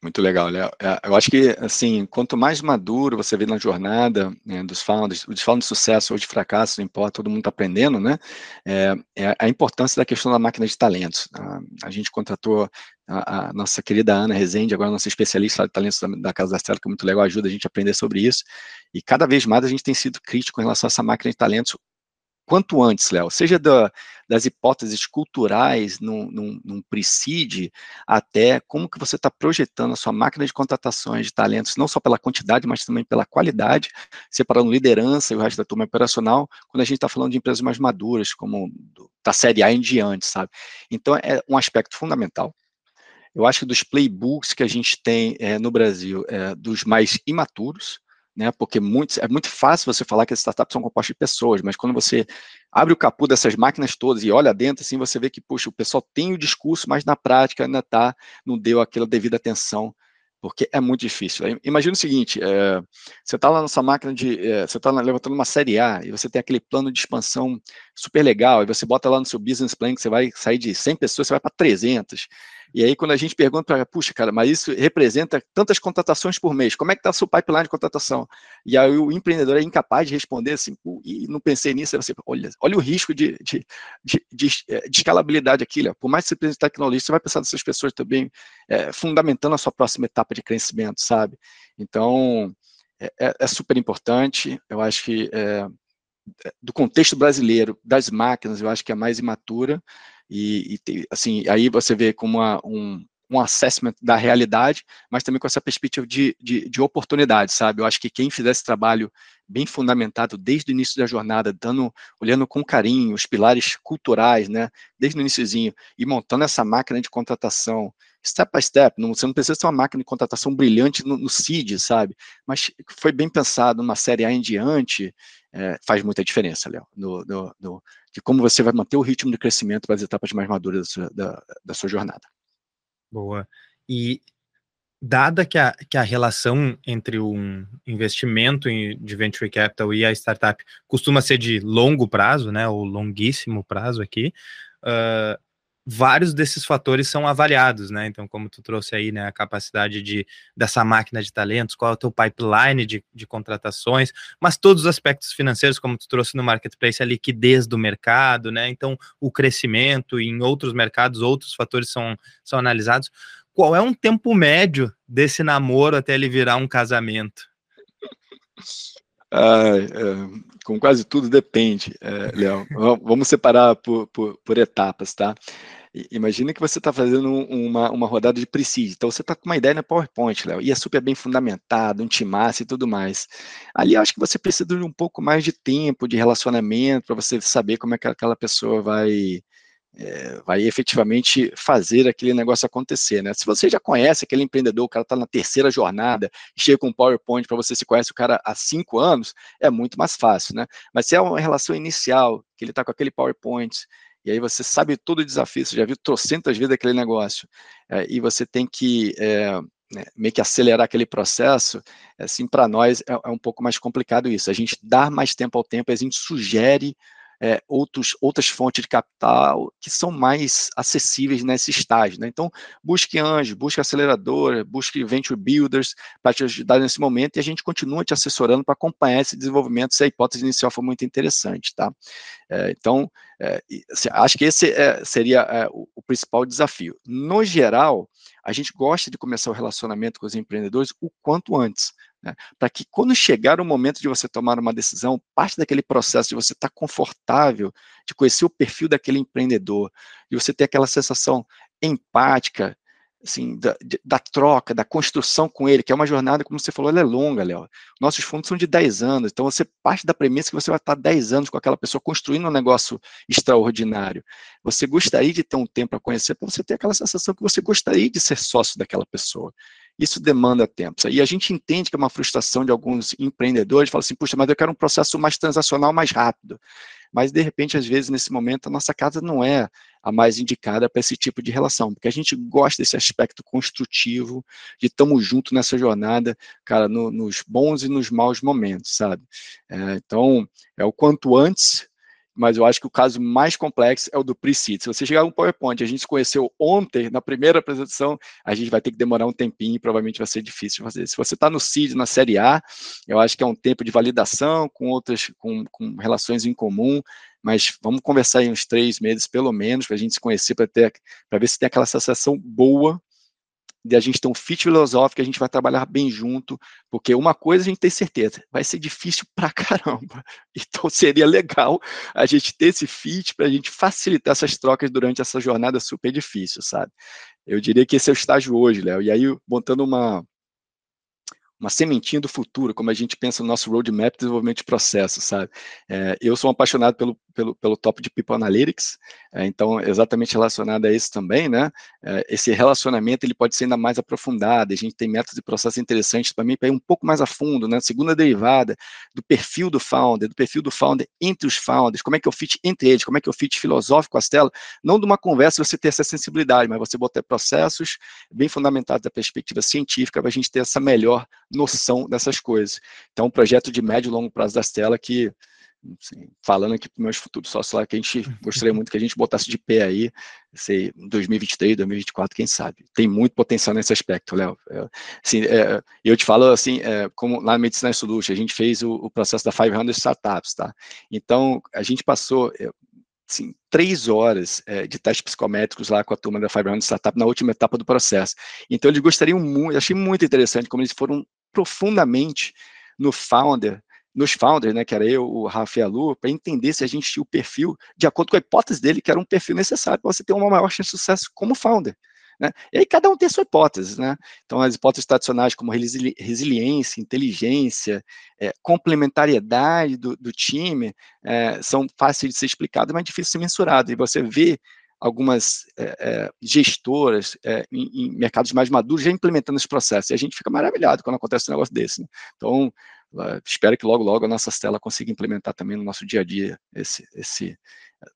Muito legal, Léo. Eu acho que, assim, quanto mais maduro você vê na jornada né, dos founders, os founders de sucesso ou de fracasso, não importa, todo mundo está aprendendo, né? É, é, a importância da questão da máquina de talentos. A, a gente contratou a, a, nossa querida Ana Rezende, agora nossa especialista de talentos da, da Casa da Estela, que é muito legal, ajuda a gente a aprender sobre isso. E cada vez mais a gente tem sido crítico em relação a essa máquina de talentos quanto antes, Léo, seja da, das hipóteses culturais num, num, num até como que você está projetando a sua máquina de contratações de talentos, não só pela quantidade, mas também pela qualidade, separando liderança e o resto da turma operacional, quando a gente está falando de empresas mais maduras, como da série A em diante, sabe? Então, é um aspecto fundamental. Eu acho que dos playbooks que a gente tem é, no Brasil, é, dos mais imaturos, né? Porque muito, é muito fácil você falar que as startups são compostas de pessoas, mas quando você abre o capô dessas máquinas todas e olha dentro, assim, você vê que, puxa, o pessoal tem o discurso, mas na prática ainda tá, não deu aquela devida atenção, porque é muito difícil. Imagina o seguinte, é, você está lá na sua máquina de, é, você está levantando uma série A, e você tem aquele plano de expansão super legal, e você bota lá no seu business plan que você vai sair de 100 pessoas, você vai para 300, e aí, quando a gente pergunta para, puxa, cara, mas isso representa tantas contratações por mês, como é que está o seu pipeline de contratação? E aí o empreendedor é incapaz de responder assim, e não pensei nisso, você, olha, olha o risco de, de, de, de, eh, de escalabilidade aqui, por mais que você de tecnologia, você vai pensar nessas pessoas também, é, fundamentando a sua próxima etapa de crescimento, sabe? Então, é, é, é super importante, eu acho que é, do contexto brasileiro, das máquinas, eu acho que é mais imatura, e, e assim, aí você vê como uma, um, um assessment da realidade, mas também com essa perspectiva de, de, de, oportunidade, sabe? Eu acho que quem fizer esse trabalho bem fundamentado desde o início da jornada, dando, olhando com carinho os pilares culturais, né, desde o iníciozinho, e montando essa máquina de contratação, step by step, não, você não precisa ter uma máquina de contratação brilhante no, no CID, sabe? Mas foi bem pensado, numa série A em diante, é, faz muita diferença, Léo, no, no, no, de como você vai manter o ritmo de crescimento para as etapas mais maduras da sua, da, da sua jornada. Boa. E dada que a, que a relação entre um investimento em, de venture capital e a startup costuma ser de longo prazo, né, ou longuíssimo prazo aqui, uh, vários desses fatores são avaliados, né? Então, como tu trouxe aí, né, a capacidade de dessa máquina de talentos, qual é o teu pipeline de, de contratações, mas todos os aspectos financeiros, como tu trouxe no marketplace, a liquidez do mercado, né? Então, o crescimento em outros mercados, outros fatores são, são analisados. Qual é um tempo médio desse namoro até ele virar um casamento? Ah, com quase tudo depende, é, Léo. Vamos separar por, por, por, etapas, tá? Imagina que você está fazendo uma, uma rodada de presídio, então você está com uma ideia na PowerPoint, Léo, e é super bem fundamentado, um timasse e tudo mais. Ali eu acho que você precisa de um pouco mais de tempo, de relacionamento, para você saber como é que aquela pessoa vai, é, vai efetivamente fazer aquele negócio acontecer, né? Se você já conhece aquele empreendedor, o cara está na terceira jornada, chega com um PowerPoint para você se conhece o cara há cinco anos, é muito mais fácil, né? Mas se é uma relação inicial, que ele está com aquele PowerPoint, e aí você sabe todo o desafio, você já viu trocentas vezes aquele negócio, é, e você tem que é, né, meio que acelerar aquele processo, assim, para nós é, é um pouco mais complicado isso. A gente dá mais tempo ao tempo, a gente sugere é, outros, outras fontes de capital que são mais acessíveis nesse estágio. Né? Então, busque anjos, busque aceleradora, busque venture builders para te ajudar nesse momento e a gente continua te assessorando para acompanhar esse desenvolvimento se a hipótese inicial for muito interessante. Tá? É, então, é, acho que esse é, seria é, o, o principal desafio. No geral, a gente gosta de começar o relacionamento com os empreendedores o quanto antes, né? Para que quando chegar o momento de você tomar uma decisão, parte daquele processo de você estar tá confortável, de conhecer o perfil daquele empreendedor, de você ter aquela sensação empática, assim, da, da, troca, da construção com ele, que é uma jornada, como você falou, ela é longa, Léo. Nossos fundos são de 10 anos, então você parte da premissa que você vai estar 10 anos com aquela pessoa construindo um negócio extraordinário. Você gostaria de ter um tempo para conhecer, para você ter aquela sensação que você gostaria de ser sócio daquela pessoa. Isso demanda tempo. E a gente entende que é uma frustração de alguns empreendedores, fala assim, puxa, mas eu quero um processo mais transacional, mais rápido. Mas, de repente, às vezes, nesse momento, a nossa casa não é a mais indicada para esse tipo de relação, porque a gente gosta desse aspecto construtivo, de estamos juntos nessa jornada, cara, no, nos bons e nos maus momentos, sabe? É, então, é o quanto antes, mas eu acho que o caso mais complexo é o do pre-seed. Se você chegar um PowerPoint, a gente se conheceu ontem, na primeira apresentação, a gente vai ter que demorar um tempinho e provavelmente vai ser difícil fazer. Se você está no seed, na série A, eu acho que é um tempo de validação com outras, com, com relações em comum, mas vamos conversar em uns três meses, pelo menos, para a gente se conhecer, para ver se tem aquela sensação boa de a gente ter um fit filosófico, a gente vai trabalhar bem junto, porque uma coisa a gente tem certeza, vai ser difícil pra (laughs) caramba. Então seria legal a gente ter esse fit para a gente facilitar essas trocas durante essa jornada super difícil, sabe? Eu diria que esse é o estágio hoje, Léo. E aí, montando uma, uma sementinha do futuro, como a gente pensa no nosso roadmap de desenvolvimento de processos, sabe? É, eu sou um apaixonado pelo, pelo, pelo top de People Analytics, é, então exatamente relacionado a isso também, né? É, esse relacionamento ele pode ser ainda mais aprofundado, a gente tem métodos e processos interessantes para mim para ir um pouco mais a fundo, né? Segunda derivada do perfil do founder, do perfil do founder entre os founders, como é que eu fit entre eles, como é que eu fit filosófico a Stella, não de uma conversa você ter essa sensibilidade, mas você botar processos bem fundamentados da perspectiva científica para a gente ter essa melhor noção dessas coisas. Então, um projeto de médio e longo prazo da Stella que, assim, falando aqui para meus futuros sócios lá, que a gente (laughs) gostaria muito que a gente botasse de pé aí, sei, 2023, 2024, quem sabe. Tem muito potencial nesse aspecto, Léo. É, assim, é, eu te falo assim, é, como lá na Medicina Solution, a gente fez o, o, processo da 500 Startups, tá? Então, a gente passou, é, assim, três horas é, de testes psicométricos lá com a turma da 500 Startup na última etapa do processo. Então, eles gostariam muito, achei muito interessante como eles foram profundamente no founder, nos founders, né, que era eu, o Rafa a Lu, para entender se a gente tinha o perfil, de acordo com a hipótese dele, que era um perfil necessário para você ter uma maior chance de sucesso como founder. Né? E aí cada um tem sua hipótese, né? Então as hipóteses tradicionais como resili resiliência, inteligência, é, complementariedade do, do time é, são fáceis de ser explicadas, mas difíceis de ser mensuradas. E você vê algumas é, é, gestoras é, em, em, mercados mais maduros já implementando esse processo. E a gente fica maravilhado quando acontece um negócio desse. Né? Então, espero que logo, logo a nossa Stella consiga implementar também no nosso dia a dia esse, esse,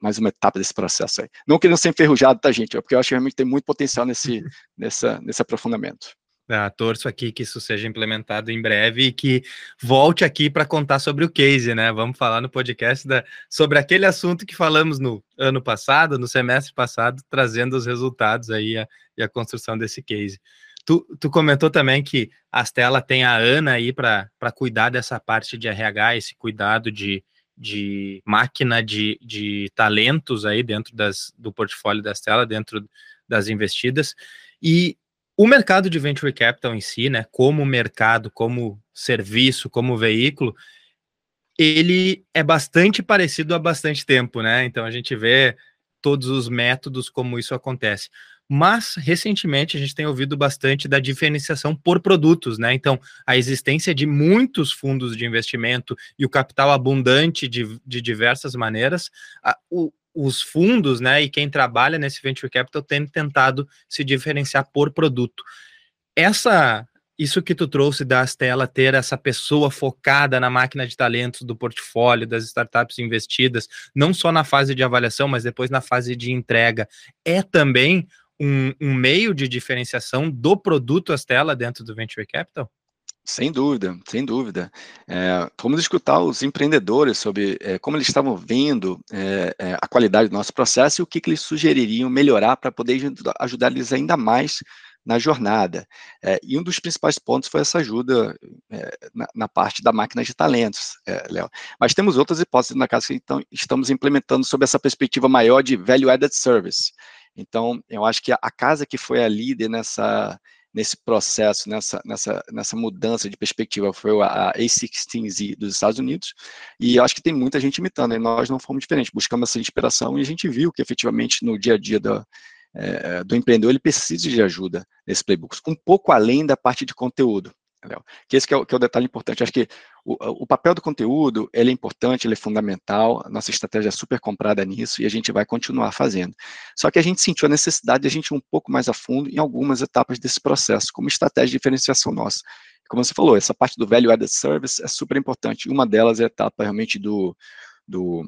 mais uma etapa desse processo aí. Não querendo ser enferrujado, tá, gente? É porque eu acho que realmente tem muito potencial nesse, (laughs) nessa, nesse aprofundamento. Ah, torço aqui que isso seja implementado em breve e que volte aqui para contar sobre o case, né? Vamos falar no podcast da, sobre aquele assunto que falamos no ano passado, no semestre passado, trazendo os resultados aí a, e a construção desse case. Tu, tu comentou também que a Stella tem a Ana aí para cuidar dessa parte de RH, esse cuidado de, de máquina de, de talentos aí dentro das, do portfólio da Stella, dentro das investidas. E o mercado de venture capital em si, né, como mercado, como serviço, como veículo, ele é bastante parecido há bastante tempo, né? Então a gente vê todos os métodos como isso acontece. Mas recentemente a gente tem ouvido bastante da diferenciação por produtos, né? Então, a existência de muitos fundos de investimento e o capital abundante de, de diversas maneiras, a, o, os fundos, né, e quem trabalha nesse venture capital tem tentado se diferenciar por produto. Essa isso que tu trouxe da Astela ter essa pessoa focada na máquina de talentos do portfólio das startups investidas, não só na fase de avaliação, mas depois na fase de entrega, é também um, um meio de diferenciação do produto Astela dentro do venture capital? Sem dúvida, sem dúvida. É, vamos escutar os empreendedores sobre é, como eles estavam vendo é, é, a qualidade do nosso processo e o que, que eles sugeririam melhorar para poder ajudar eles ainda mais na jornada. É, e um dos principais pontos foi essa ajuda é, na, na, parte da máquina de talentos, Léo. Mas temos outras hipóteses na casa que então, estamos implementando sob essa perspectiva maior de value added service. Então, eu acho que a, casa que foi a líder nessa nesse processo, nessa, nessa, nessa mudança de perspectiva, foi a A16Z dos Estados Unidos, e acho que tem muita gente imitando, e nós não fomos diferentes, buscamos essa inspiração e a gente viu que efetivamente no dia a dia do, é, do empreendedor ele precisa de ajuda nesse playbook, um pouco além da parte de conteúdo. Entendeu? Que esse que é, o, que é o detalhe importante. Acho que o, o, papel do conteúdo, ele é importante, ele é fundamental, a nossa estratégia é super comprada nisso e a gente vai continuar fazendo. Só que a gente sentiu a necessidade de a gente ir um pouco mais a fundo em algumas etapas desse processo, como estratégia de diferenciação nossa. Como você falou, essa parte do Value Added Service é super importante. Uma delas é a etapa realmente do, do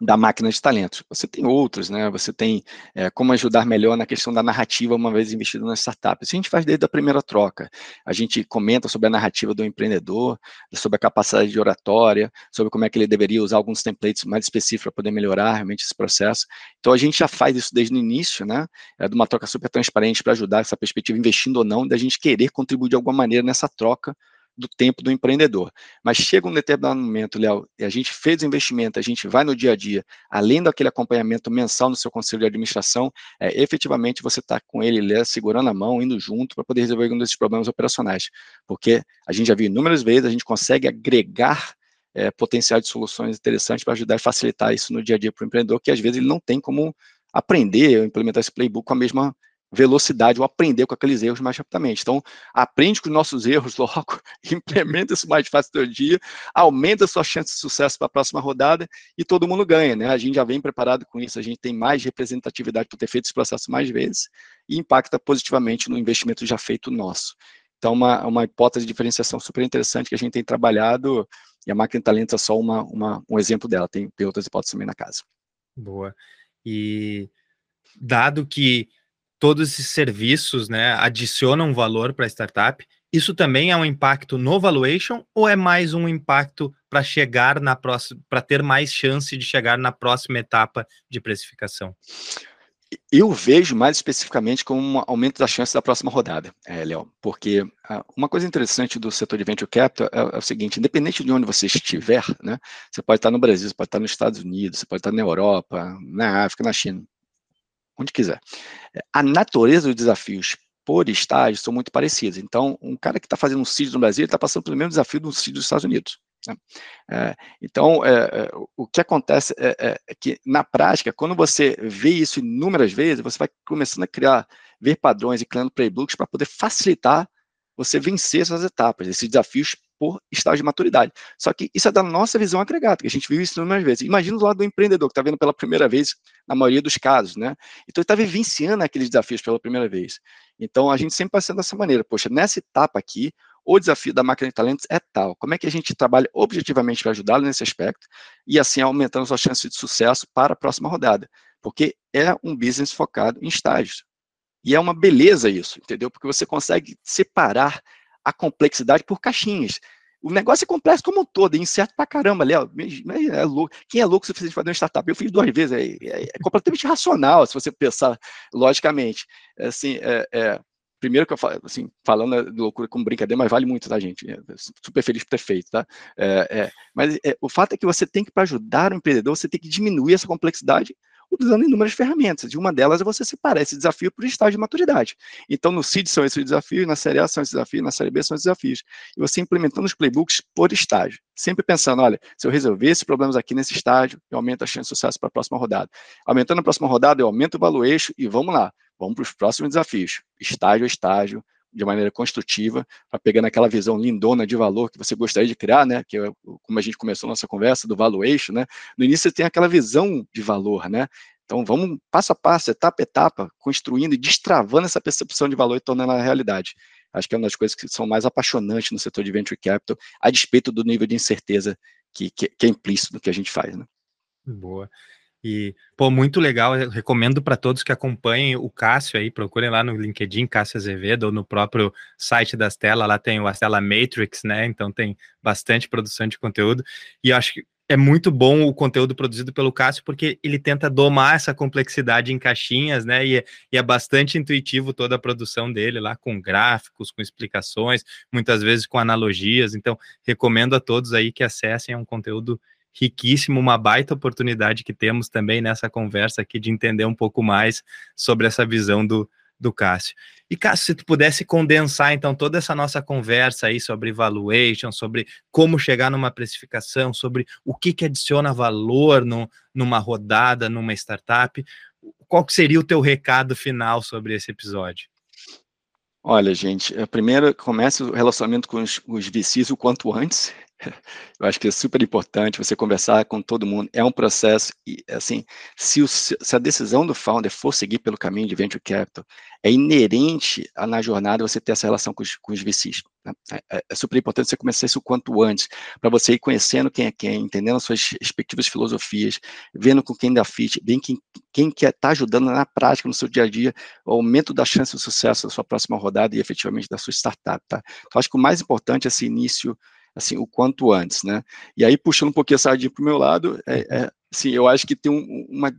da máquina de talentos. Você tem outros, né? Você tem é, como ajudar melhor na questão da narrativa uma vez investido na startup. Isso a gente faz desde a primeira troca. A gente comenta sobre a narrativa do empreendedor, sobre a capacidade de oratória, sobre como é que ele deveria usar alguns templates mais específicos para poder melhorar realmente esse processo. Então a gente já faz isso desde o início, né? É de uma troca super transparente para ajudar essa perspectiva, investindo ou não, da gente querer contribuir de alguma maneira nessa troca do tempo do empreendedor. Mas chega um determinado momento, Léo, e a gente fez o investimento, a gente vai no dia a dia, além daquele acompanhamento mensal no seu conselho de administração, é, efetivamente você está com ele, ele segurando a mão, indo junto para poder resolver algum desses problemas operacionais. Porque a gente já viu inúmeras vezes, a gente consegue agregar é, potencial de soluções interessantes para ajudar a facilitar isso no dia a dia para o empreendedor, que às vezes ele não tem como aprender ou implementar esse playbook com a mesma velocidade ou aprender com aqueles erros mais rapidamente. Então, aprende com os nossos erros (laughs) logo, implementa isso mais fácil no dia, aumenta a sua chance de sucesso para a próxima rodada e todo mundo ganha, né? A gente já vem preparado com isso, a gente tem mais representatividade por ter feito esse processo mais vezes e impacta positivamente no investimento já feito nosso. Então, uma, uma hipótese de diferenciação super interessante que a gente tem trabalhado e a máquina de talentos é só uma, uma, um exemplo dela, tem, tem outras hipóteses também na casa. Boa. E dado que todos esses serviços né, adicionam valor para a startup, isso também é um impacto no valuation ou é mais um impacto para chegar na próxima, para ter mais chance de chegar na próxima etapa de precificação? Eu vejo mais especificamente como um aumento da chance da próxima rodada, é, Léo, porque uh, uma coisa interessante do setor de venture capital é, é, o seguinte: independente de onde você estiver, né, você pode estar no Brasil, você pode estar nos Estados Unidos, você pode estar na Europa, na África, na China, onde quiser. A natureza dos desafios por estágio são muito parecidos. Então, um cara que está fazendo um CID no Brasil está passando pelo mesmo desafio de um CID dos Estados Unidos. Né? É, então, é, é, o que acontece é, é, é, que, na prática, quando você vê isso inúmeras vezes, você vai começando a criar, ver padrões e criando playbooks para poder facilitar você vencer essas etapas, esses desafios por estágio de maturidade. Só que isso é da nossa visão agregada, que a gente viu isso inúmeras vezes. Imagina do lado do empreendedor, que está vendo pela primeira vez, na maioria dos casos, né? Então, ele está vivenciando aqueles desafios pela primeira vez. Então, a gente sempre passa dessa maneira. Poxa, nessa etapa aqui, o desafio da máquina de talentos é tal. Como é que a gente trabalha objetivamente para ajudá-lo nesse aspecto e assim aumentando suas chances de sucesso para a próxima rodada? Porque é um business focado em estágios. E é uma beleza isso, entendeu? Porque você consegue separar a complexidade por caixinhas. O negócio é complexo como um todo, é incerto pra caramba, Léo. É louco. Quem é louco o suficiente fazer uma startup? Eu fiz duas vezes, é, é, é completamente racional, se você pensar logicamente. É assim, é, é, primeiro que eu falo, assim, falando de loucura como brincadeira, mas vale muito, tá, gente? É, super feliz por ter feito, tá? mas o fato é que você tem que, para ajudar o empreendedor, você tem que diminuir essa complexidade utilizando inúmeras ferramentas. E uma delas é você separar esse desafio por estágio de maturidade. Então, no CID são esses desafios, na série A são esses desafios, na série B são esses desafios. E você implementando os playbooks por estágio. Sempre pensando, olha, se eu resolver esses problemas aqui nesse estágio, eu aumento a chance de sucesso para a próxima rodada. Aumentando a próxima rodada, eu aumento o valuation e vamos lá. Vamos para os próximos desafios, estágio a estágio, de maneira construtiva, para pegar naquela visão lindona de valor que você gostaria de criar, né? Que é como a gente começou a nossa conversa do valuation, né? No início você tem aquela visão de valor, né? Então vamos passo a passo, etapa a etapa, construindo e destravando essa percepção de valor e tornando a realidade. Acho que é uma das coisas que são mais apaixonantes no setor de venture capital, a despeito do nível de incerteza que, que, que é implícito no que a gente faz, né? Boa. E, pô, muito legal. Eu recomendo para todos que acompanhem o Cássio aí, procurem lá no LinkedIn, Cássio Azevedo, ou no próprio site da Stella, lá tem o Stella Matrix, né? Então tem bastante produção de conteúdo. E eu acho que é muito bom o conteúdo produzido pelo Cássio, porque ele tenta domar essa complexidade em caixinhas, né? E é, e é, bastante intuitivo toda a produção dele lá, com gráficos, com explicações, muitas vezes com analogias. Então, recomendo a todos aí que acessem, é um conteúdo riquíssimo, uma baita oportunidade que temos também nessa conversa aqui de entender um pouco mais sobre essa visão do, do Cássio. E Cássio, se tu pudesse condensar então toda essa nossa conversa aí sobre valuation, sobre como chegar numa precificação, sobre o que que adiciona valor no, numa rodada, numa startup, qual que seria o teu recado final sobre esse episódio? Olha, gente, primeiro comece o relacionamento com os, os VCs o quanto antes, (laughs) Eu acho que é super importante você conversar com todo mundo. É um processo e, assim, se, o, se, a decisão do founder for seguir pelo caminho de venture capital, é inerente a, na jornada você ter essa relação com os, com os VCs. Né? É, é, é, super importante você começar isso o quanto antes, para você ir conhecendo quem é quem, entendendo as suas respectivas filosofias, vendo com quem dá fit, bem quem, quem quer estar tá ajudando na prática, no seu dia a dia, o aumento da chance de sucesso da sua próxima rodada e efetivamente da sua startup. Tá? Então, acho que o mais importante é esse início assim, o quanto antes, né? E aí, puxando um pouquinho a sardinha para o meu lado, é, é, assim, eu acho que tem um, uma,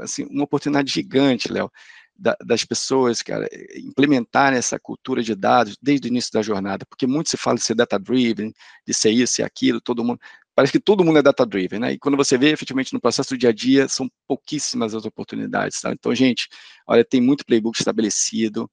assim, uma oportunidade gigante, Léo, da, das pessoas, cara, implementarem essa cultura de dados desde o início da jornada, porque muito se fala de ser data-driven, de ser isso e aquilo, todo mundo, parece que todo mundo é data-driven, né? E quando você vê efetivamente no processo do dia a dia, são pouquíssimas as oportunidades, tá? Então, gente, olha, tem muito playbook estabelecido,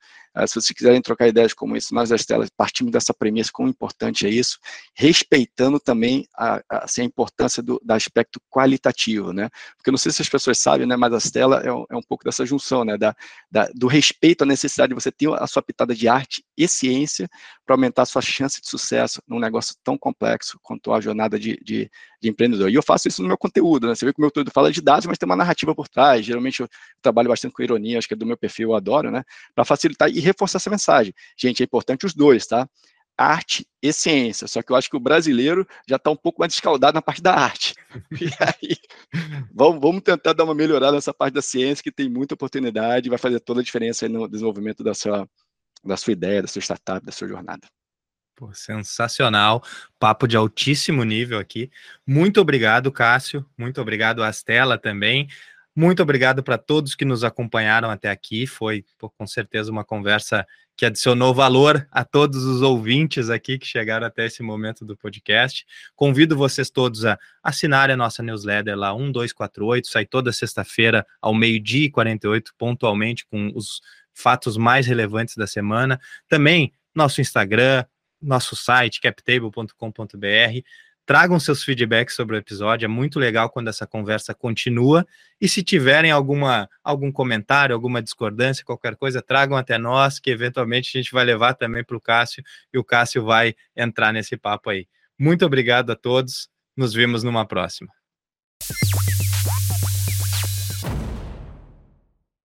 se vocês quiserem trocar ideias como isso, nós das telas dessa premissa, quão importante é isso, respeitando também a, a, assim, a importância do, aspecto qualitativo, né? Porque não sei se as pessoas sabem, né, mas a Stella é um, é um pouco dessa junção, né, da, da, do respeito à necessidade de você ter a sua pitada de arte e ciência para aumentar a sua chance de sucesso num negócio tão complexo quanto a jornada de, de, de empreendedor. E eu faço isso no meu conteúdo, né? Você vê que o meu conteúdo fala de dados, mas tem uma narrativa por trás. Geralmente eu trabalho bastante com ironia, acho que é do meu perfil, eu adoro, né? Para facilitar e reforçar essa mensagem. Gente, é importante os dois, tá? arte e ciência, só que eu acho que o brasileiro já está um pouco mais escaldado na parte da arte. (laughs) E aí, vamos, vamos tentar dar uma melhorada nessa parte da ciência, que tem muita oportunidade, vai fazer toda a diferença no desenvolvimento da sua, da sua ideia, da sua startup, da sua jornada. Pô, sensacional, papo de altíssimo nível aqui. Muito obrigado, Cássio. Muito obrigado, Astela, também. Muito obrigado para todos que nos acompanharam até aqui. Foi com certeza uma conversa que adicionou valor a todos os ouvintes aqui que chegaram até esse momento do podcast. Convido vocês todos a assinarem a nossa newsletter lá 1248, sai toda sexta-feira ao meio-dia e 48, pontualmente, com os fatos mais relevantes da semana. Também nosso Instagram, nosso site, captable.com.br. Tragam seus feedbacks sobre o episódio, é muito legal quando essa conversa continua. E se tiverem alguma, algum comentário, alguma discordância, qualquer coisa, tragam até nós, que eventualmente a gente vai levar também para o Cássio e o Cássio vai entrar nesse papo aí. Muito obrigado a todos, nos vemos numa próxima.